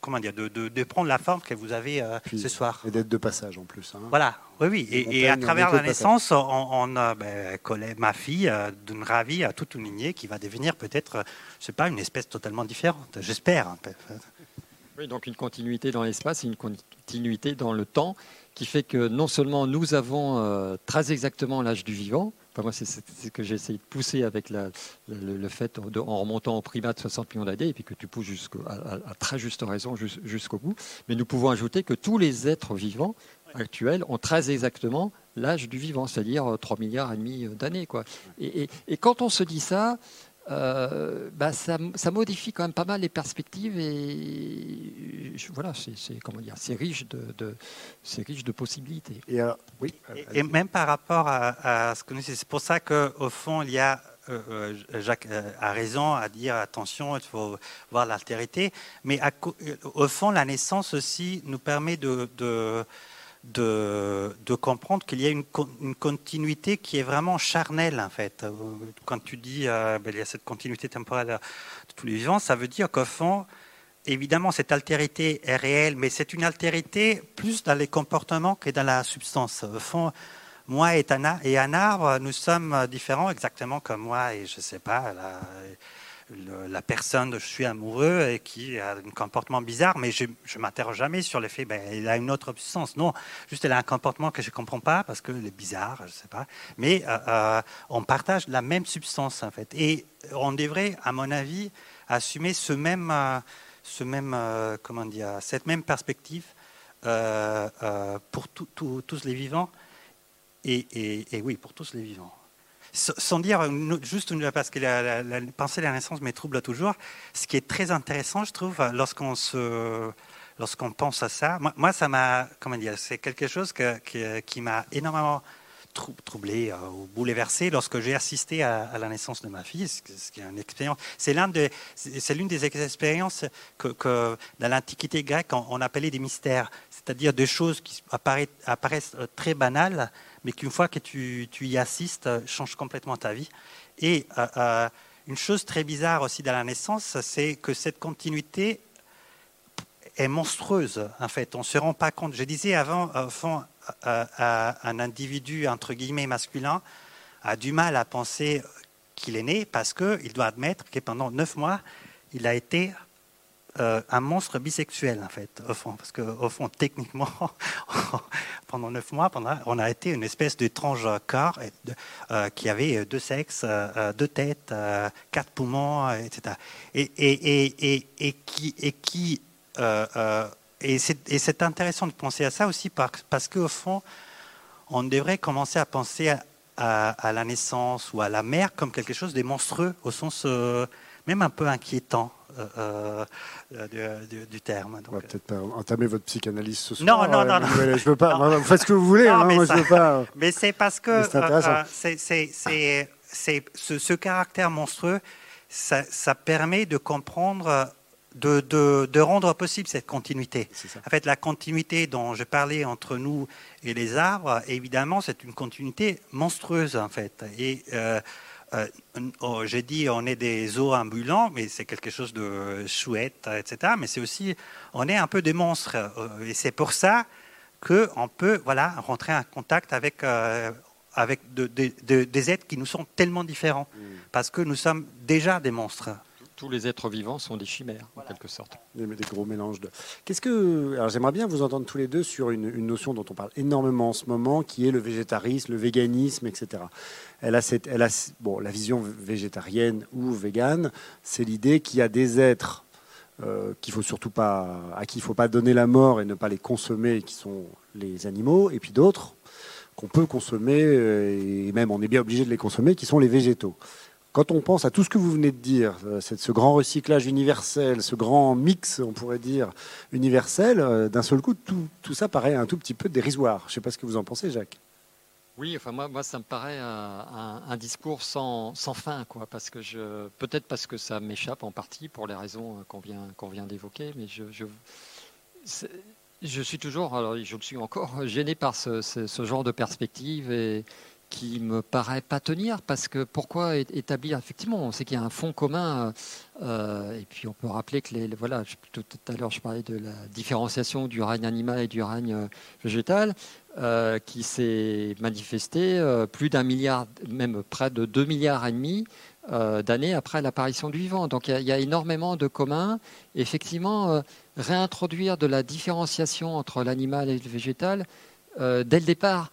S2: comment dire, de, prendre la forme que vous avez euh, ce soir.
S1: Et d'être de passage en plus. Hein.
S2: Voilà, oui, oui. Et, à travers la naissance, on, a ben, ma fille euh, d'une ravie à toute une lignée qui va devenir peut-être, euh, je sais pas, une espèce totalement différente, j'espère.
S3: Oui, donc une continuité dans l'espace et une continuité dans le temps qui fait que non seulement nous avons très exactement l'âge du vivant, moi, c'est ce que j'ai essayé de pousser avec le, fait, en remontant au primat de 60 millions d'années, et puis que tu pousses à, très juste raison jusqu'au bout. Mais nous pouvons ajouter que tous les êtres vivants actuels ont très exactement l'âge du vivant, c'est-à-dire 3 euh, milliards et demi d'années. et, quand on se dit ça, euh, bah, ça, modifie quand même pas mal les perspectives et voilà, c'est comment dire, c'est riche de, c'est riche de possibilités.
S2: Et, oui, et, même par rapport à, ce que nous, c'est pour ça qu'au fond il y a euh, euh, Jacques a raison à dire attention, il faut voir l'altérité, mais au fond la naissance aussi nous permet de de, de comprendre qu'il y a une, continuité qui est vraiment charnelle, en fait. Quand tu dis euh, ben, il y a cette continuité temporelle de tous les vivants, ça veut dire qu'au fond, évidemment, cette altérité est réelle, mais c'est une altérité plus dans les comportements que dans la substance. Au fond, moi et un, arbre, nous sommes différents exactement comme moi et je ne sais pas, la, personne je suis amoureux et qui a un comportement bizarre, mais je ne m'interroge jamais sur le fait ben, elle a une autre puissance. Non, juste elle a un comportement que je ne comprends pas parce qu'elle est bizarre, je ne sais pas. Mais euh, euh, on partage la même substance en fait. Et on devrait, à mon avis, assumer ce même, euh, ce même, comment dire, cette même perspective pour tous les vivants. et oui, pour tous les vivants sans dire juste parce que la, pensée de la naissance me trouble toujours, ce qui est très intéressant, je trouve, lorsqu'on se lorsqu'on pense à ça, moi, ça m'a, comment dire, c'est quelque chose qui m'a énormément troublé euh, ou bouleversé lorsque j'ai assisté à, la naissance de ma fille. C'est une expérience. C'est l'un de, l'une des expériences que, dans l'Antiquité grecque on, appelait des mystères, c'est-à-dire des choses qui apparaissent euh, très banales, mais qu'une fois que tu, tu, y assistes, euh, change complètement ta vie. Et une chose très bizarre aussi dans la naissance, c'est que cette continuité est monstrueuse. En fait, on se rend pas compte. Je disais avant, fond, un individu, entre guillemets, masculin, a du mal à penser qu'il est né parce qu'il doit admettre que pendant neuf mois, il a été euh, un monstre bisexuel, en fait, au fond. Parce qu'au fond, techniquement, pendant neuf mois, on a été une espèce d'étrange corps euh, qui avait deux sexes, euh, deux têtes, quatre poumons, etc. Et, c'est intéressant de penser à ça aussi parce qu'au fond, on devrait commencer à penser à, la naissance ou à la mère comme quelque chose de monstrueux, au sens euh, même un peu inquiétant. Euh, euh, du, terme.
S1: On va peut-être pas entamer votre psychanalyse ce
S2: soir. Non, non, non, non.
S1: Je veux pas. Vous faites ce que vous voulez. Non, hein, mais, moi, je veux pas.
S2: mais c'est parce que c'est c'est ce, ce, caractère monstrueux, ça, ça permet de comprendre de, de, rendre possible cette continuité. En fait, la continuité dont je parlais entre nous et les arbres, évidemment, c'est une continuité monstrueuse, en fait. Et euh, euh, j'ai dit, on est des zoos ambulants, mais c'est quelque chose de chouette, etc. Mais c'est aussi, on est un peu des monstres. Euh, et c'est pour ça qu'on peut voilà, rentrer en contact avec, avec des êtres qui nous sont tellement différents, mm. parce que nous sommes déjà des monstres
S3: tous les êtres vivants sont des chimères, en quelque sorte.
S1: Des, gros mélanges de. Qu'est-ce que. Alors, j'aimerais bien vous entendre tous les deux sur une, notion dont on parle énormément en ce moment, qui est le végétarisme, le véganisme, etc. Elle a, cette, elle a bon, la vision végétarienne ou végane, c'est l'idée qu'il y a des êtres euh, qu'il faut surtout pas, à qui il ne faut pas donner la mort et ne pas les consommer, qui sont les animaux, et puis d'autres qu'on peut consommer, euh, et même on est bien obligé de les consommer, qui sont les végétaux. Quand on pense à tout ce que vous venez de dire, euh, ce grand recyclage universel, ce grand mix, on pourrait dire, universel, euh, d'un seul coup, tout, ça paraît un tout petit peu dérisoire. Je ne sais pas ce que vous en pensez, Jacques.
S3: Oui, enfin moi, moi ça me paraît un, discours sans, fin, quoi, parce que je, peut-être parce que ça m'échappe en partie pour les raisons euh, qu'on vient, vient d'évoquer, mais je, je, suis toujours, alors je le suis encore, gêné par ce, ce genre de perspective et, qui me paraît pas tenir parce que pourquoi établir effectivement on sait qu'il y a un fond commun euh, et puis on peut rappeler que les, voilà tout, à l'heure je parlais de la différenciation du règne animal et du règne euh, végétal euh, qui s'est manifesté plus d'un milliard même près de 2 milliards et demi d'années après l'apparition du vivant. Donc il y, a énormément de communs. Effectivement réintroduire de la différenciation entre l'animal et le végétal dès le départ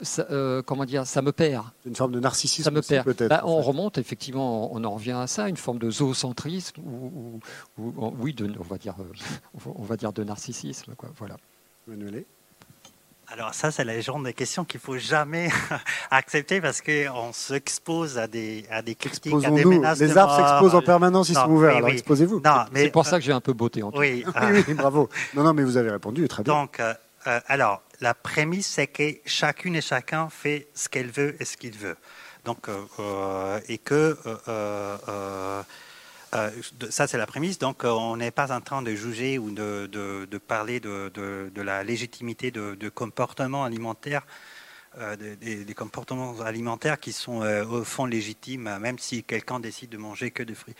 S3: ça, euh, comment dire, ça me perd.
S1: Une forme de narcissisme. Ça me perd. Peut-être.
S3: Bah, on remonte effectivement, on en revient à ça, une forme de zoocentrisme ou, oui, de, on va dire, euh, on va dire de narcissisme, quoi. Voilà.
S2: Alors ça, c'est la légende des questions qu'il faut jamais accepter parce qu'on s'expose à des, à des critiques, à des menaces
S1: Les arbres s'exposent en permanence, ils sont ouverts, alors exposez-vous.
S3: C'est pour ça que j'ai un peu beauté en tout.
S1: Oui, oui, bravo. Non, non, mais vous avez répondu, très bien.
S2: Donc, euh, alors, la prémisse, c'est que chacune et chacun fait ce qu'elle veut et ce qu'il veut. Donc, euh, euh, et que ça, c'est la prémisse. Donc, on n'est pas en train de juger ou de, parler de, la légitimité de, comportements alimentaires. des, comportements alimentaires qui sont au fond légitimes, même si quelqu'un décide de manger que des fruits.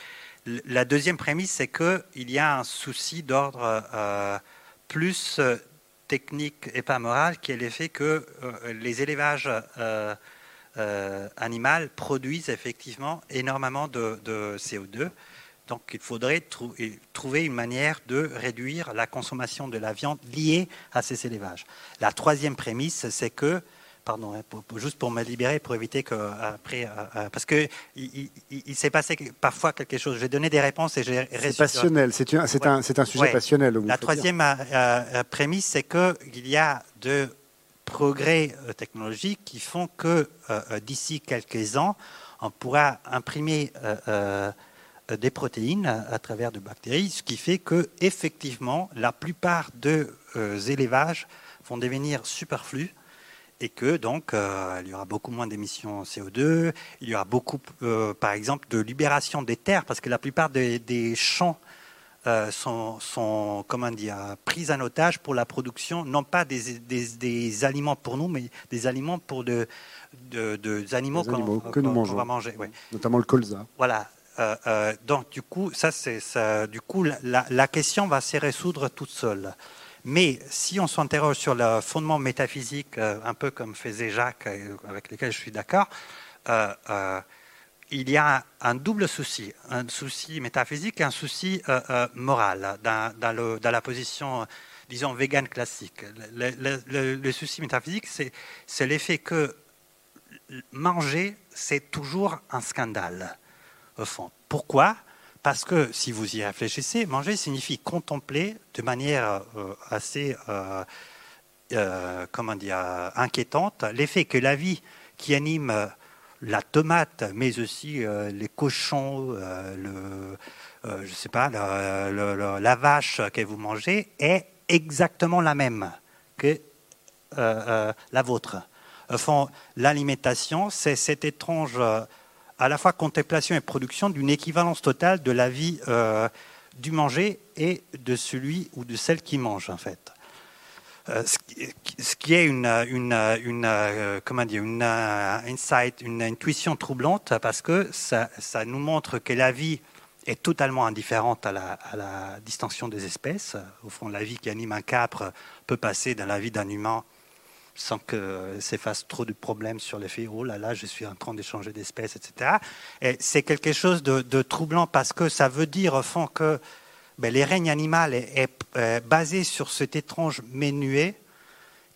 S2: La deuxième prémisse, c'est qu'il y a un souci d'ordre plus technique et pas morale, qui est l'effet que euh, les élevages euh, euh, animaux produisent effectivement énormément de, CO2. Donc il faudrait trouver une manière de réduire la consommation de la viande liée à ces élevages. La troisième prémisse, c'est que pardon, hein, juste pour me libérer, pour éviter que après, euh, euh, parce que il, s'est passé parfois quelque chose. J'ai donné des réponses et j'ai.
S1: C'est passionnel. C'est un, c'est un, c'est un sujet passionnel.
S2: La troisième euh, prémisse, c'est que il y a de progrès technologiques qui font que d'ici quelques ans, on pourra imprimer des protéines à travers de bactéries, ce qui fait que effectivement, la plupart des élevages vont devenir superflus et que donc euh, il y aura beaucoup moins d'émissions CO2, il y aura beaucoup, euh, par exemple, de libération des terres, parce que la plupart des, champs euh, sont, sont, comment dire, pris en otage pour la production, non pas des, des, aliments pour nous, mais des aliments pour de, de, animaux,
S1: que nous mangeons,
S2: va manger.
S1: Notamment le colza.
S2: Voilà. donc du coup, ça, c'est, du coup, la, la question va se résoudre toute seule. Mais si on s'interroge sur le fondement métaphysique, euh, un peu comme faisait Jacques, euh, avec lequel je suis d'accord, euh, il y a un double souci, un souci métaphysique et un souci moral dans, la position, disons, végane classique. Le, souci métaphysique, c'est l'effet que manger, c'est toujours un scandale, au fond. Pourquoi? Parce que si vous y réfléchissez, manger signifie contempler de manière euh, assez euh, euh, comment dire, inquiétante l'effet que la vie qui anime la tomate, mais aussi les cochons, le, sais pas, la vache que vous mangez est exactement la même que la vôtre. L'alimentation, c'est cette étrange à la fois contemplation et production d'une équivalence totale de la vie du manger et de celui ou de celle qui mange, en fait. Euh, ce qui est une, euh, comment dire, une euh, insight, une intuition troublante parce que ça, nous montre que la vie est totalement indifférente à la, à distinction des espèces. Au fond, la vie qui anime un capre peut passer dans la vie d'un humain sans que s'efface trop de problèmes sur l'effet oh là là, je suis en train d'échanger d'espèces, etc. Et c'est quelque chose de, troublant parce que ça veut dire au fond que ben, les règnes animal est, euh, basé sur cet étrange menuet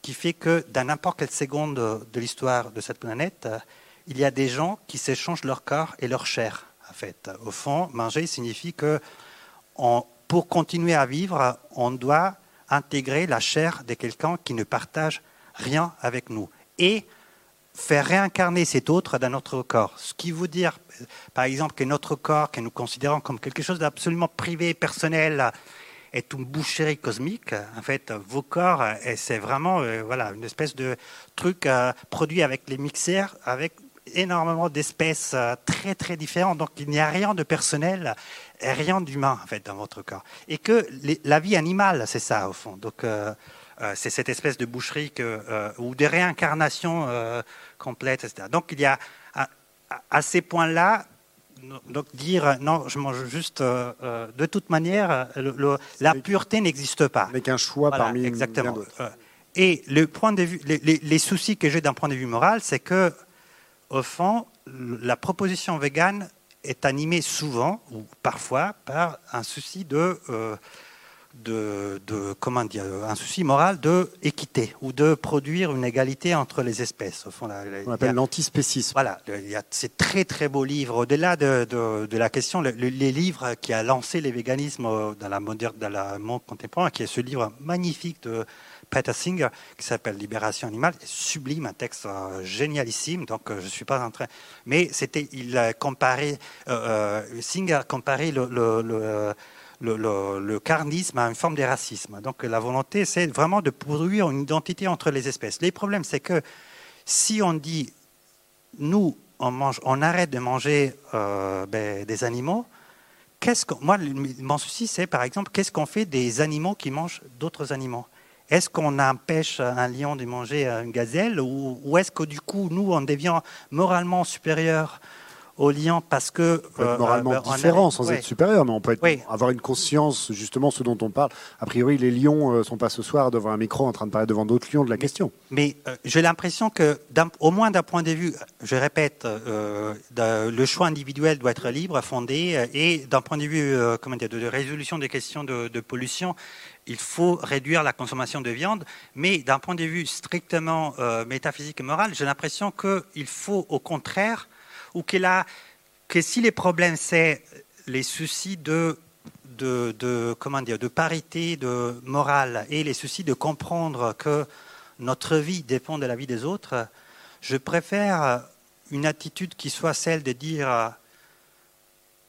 S2: qui fait que dans n'importe quelle seconde de l'histoire de cette planète, euh, il y a des gens qui s'échangent leur corps et leur chair. En fait, au fond, manger signifie que pour continuer à vivre, on doit intégrer la chair de quelqu'un qui ne partage rien avec nous et faire réincarner cet autre dans notre corps. Ce qui veut dire, par exemple, que notre corps, que nous considérons comme quelque chose d'absolument privé, personnel, est une boucherie cosmique. En fait, vos corps, c'est vraiment euh, voilà, une espèce de truc euh, produit avec les mixeurs, avec énormément d'espèces euh, très très différentes. Donc il n'y a rien de personnel rien d'humain en fait dans votre corps. Et que la vie animale, c'est ça au fond. Donc c'est cette espèce de boucherie que, ou de réincarnation complète, etc. Donc il y a à, ces points-là, donc dire non, je mange juste euh, euh, de toute manière, la pureté n'existe pas.
S1: Avec un choix parmi
S2: exactement. Euh, et le point de vue, les, soucis que j'ai d'un point de vue moral, c'est que au fond, la proposition végane est animée souvent ou parfois par un souci de de, comment dire, un souci moral de équité ou de produire une égalité entre les espèces. Au fond,
S1: On appelle l'antispécisme.
S2: Voilà, il y a ces très très beaux livres. Au-delà de, de, la question, les livres qui a lancé les véganismes dans la moderne, dans la monde contemporain, qui est ce livre magnifique de Peter Singer qui s'appelle Libération animale, sublime, un texte euh, génialissime. Donc euh, je suis pas en train, mais c'était, il a comparé, euh, Singer comparé le, le le, carnisme a une forme de racisme. Donc la volonté, c'est vraiment de produire une identité entre les espèces. Les problèmes, c'est que si on dit, nous, on, arrête de manger euh, ben, des animaux, qu'est-ce que, moi, mon souci, c'est par exemple, qu'est-ce qu'on fait des animaux qui mangent d'autres animaux? Est-ce qu'on empêche un lion de manger une gazelle ou, ou est-ce que du coup, nous, on devient moralement supérieur au lion parce que.
S1: On peut être euh, moralement euh, différent sans être supérieur, mais on peut avoir une conscience, justement, ce dont on parle. A priori, les lions ne euh, sont pas ce soir devant un micro en train de parler devant d'autres lions de la question.
S2: Mais j'ai l'impression que, au moins d'un point de vue, je répète, le choix individuel doit être libre, fondé, et d'un point de vue comment dire, de, résolution des questions de, de pollution, il faut réduire la consommation de viande, mais d'un point de vue strictement métaphysique et moral, j'ai l'impression qu'il faut au contraire ou que si les problèmes, c'est les soucis de, de, comment dire, de parité, de morale, et les soucis de comprendre que notre vie dépend de la vie des autres, je préfère une attitude qui soit celle de dire,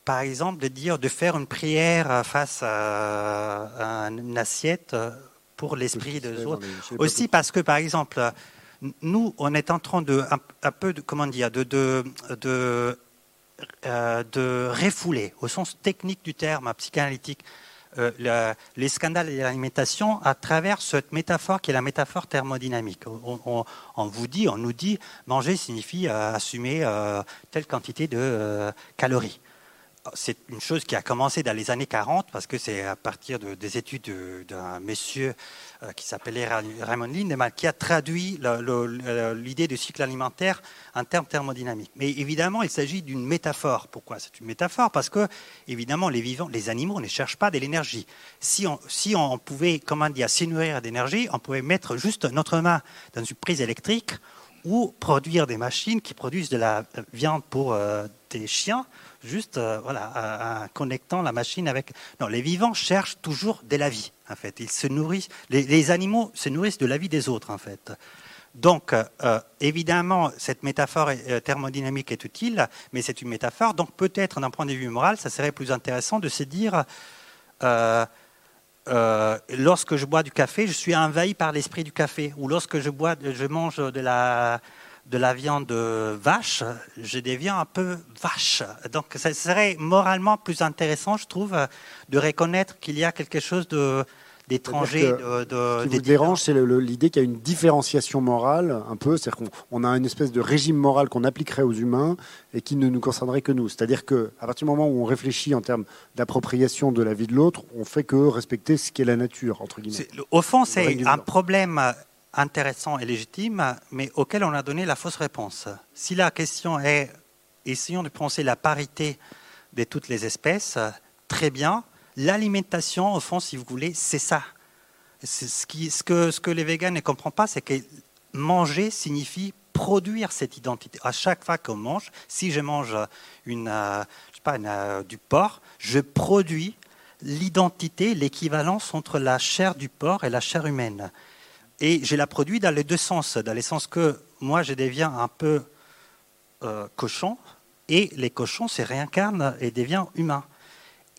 S2: par exemple, de dire, de faire une prière face à, une assiette pour l'esprit des autres. Aussi parce que, par exemple, nous, on est en train de, un, peu, de, comment dire, de, de, de, euh, refouler, au sens technique du terme, psychanalytique, euh, les scandales et l'alimentation à travers cette métaphore qui est la métaphore thermodynamique. On, vous dit, on nous dit, manger signifie euh, assumer telle quantité de calories c'est une chose qui a commencé dans les années 40 parce que c'est à partir de, des études d'un monsieur euh, qui s'appelait Raymond Lindemann qui a traduit l'idée du cycle alimentaire en termes thermodynamiques. Mais évidemment, il s'agit d'une métaphore. Pourquoi C'est une métaphore? Parce que, évidemment, les vivants, les animaux ne cherchent pas de l'énergie. Si on, pouvait, comment dire, s'énuire d'énergie, on pouvait mettre juste notre main dans une prise électrique ou produire des machines qui produisent de la viande pour euh, des chiens juste euh, voilà, connectant la machine avec. Non, les vivants cherchent toujours de la vie, en fait. Ils se nourrissent. Les, animaux se nourrissent de la vie des autres, en fait. Donc, euh, évidemment, cette métaphore euh, thermodynamique est utile, mais c'est une métaphore. Donc, peut-être d'un point de vue moral, ça serait plus intéressant de se dire euh, lorsque je bois du café, je suis envahi par l'esprit du café. Ou lorsque je, bois, je mange de la, de la viande vache, je deviens un peu vache. Donc, ça serait moralement plus intéressant, je trouve, de reconnaître qu'il y a quelque chose de d'étrangers. De,
S1: ce qui vous dérange, c'est l'idée qu'il y a une différenciation morale, un peu, c'est-à-dire qu'on a une espèce de régime moral qu'on appliquerait aux humains et qui ne nous concernerait que nous. C'est-à-dire qu'à partir du moment où on réfléchit en termes d'appropriation de la vie de l'autre, on fait que respecter ce qu'est la nature, entre guillemets.
S2: Au fond, c'est un problème intéressant et légitime, mais auquel on a donné la fausse réponse. Si la question est, essayons de penser la parité de toutes les espèces, très bien, L'alimentation, au fond, si vous voulez, c'est ça. Ce, que, les végans ne comprennent pas, c'est que manger signifie produire cette identité. À chaque fois qu'on mange, si je mange une, euh, euh, du porc, je produis l'identité, l'équivalence entre la chair du porc et la chair humaine. Et je la produis dans les deux sens. Dans le sens que moi, je deviens un peu euh, cochon, et les cochons se réincarnent et deviennent humains.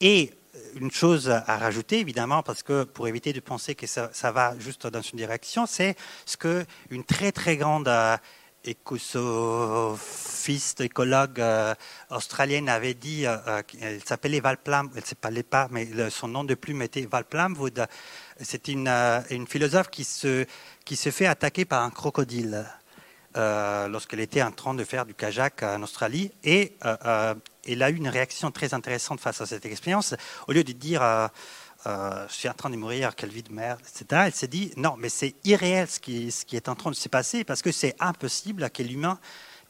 S2: Et une chose à rajouter, évidemment, parce que pour éviter de penser que ça, va juste dans une direction, c'est ce que une très très grande euh, écosophiste, écologue euh, australienne avait dit. Euh, elle s'appelait Val Plumwood, elle ne s'appelait pas, mais son nom de plume était Val Plumwood. C'est une, une, philosophe qui se, qui se fait attaquer par un crocodile. lorsqu'elle était en train de faire du kajak en Australie. Et elle a eu une réaction très intéressante face à cette expérience. Au lieu de dire euh, euh, je suis en train de mourir, quelle vie de merde, etc., elle s'est dit non, mais c'est irréel ce qui, ce qui, est en train de se passer parce que c'est impossible que l'humain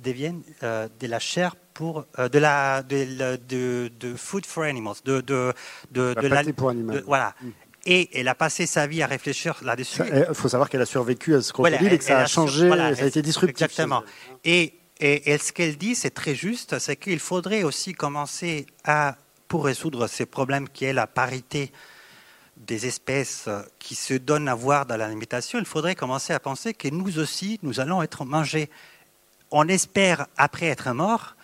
S2: devienne euh, de la chair pour de la de, de, food for animals, de de
S1: de, la, pour animaux.
S2: voilà. Mm. Et elle a passé sa vie à réfléchir là-dessus.
S1: Il faut savoir qu'elle a survécu à ce qu'on dit et que ça a, changé, ça a été disruptif.
S2: Exactement. Et et, ce qu'elle dit, c'est très juste, c'est qu'il faudrait aussi commencer à, pour résoudre ces problèmes qui est la parité des espèces qui se donnent à voir dans la limitation, il faudrait commencer à penser que nous aussi, nous allons être mangés. On espère après être mort,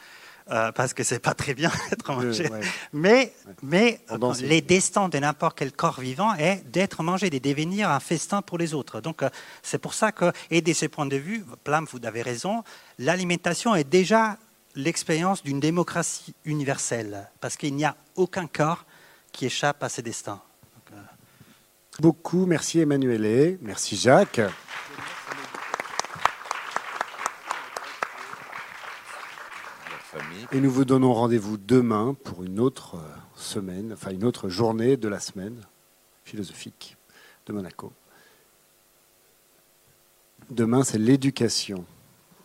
S2: euh, parce que c'est pas très bien d'être mangé. Mais, mais les destins de n'importe quel corps vivant est d'être mangé, de devenir un festin pour les autres. Donc euh, c'est pour ça que, et de ce point de vue, Plam, vous avez raison, l'alimentation est déjà l'expérience d'une démocratie universelle, parce qu'il n'y a aucun corps qui échappe à ses destins.
S1: Euh, Beaucoup, merci Emmanuel, merci Jacques. Et nous vous donnons rendez-vous demain pour une autre euh, semaine, enfin une autre journée de la semaine philosophique de Monaco. Demain, c'est l'éducation.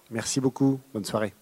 S1: Merci beaucoup. Bonne soirée.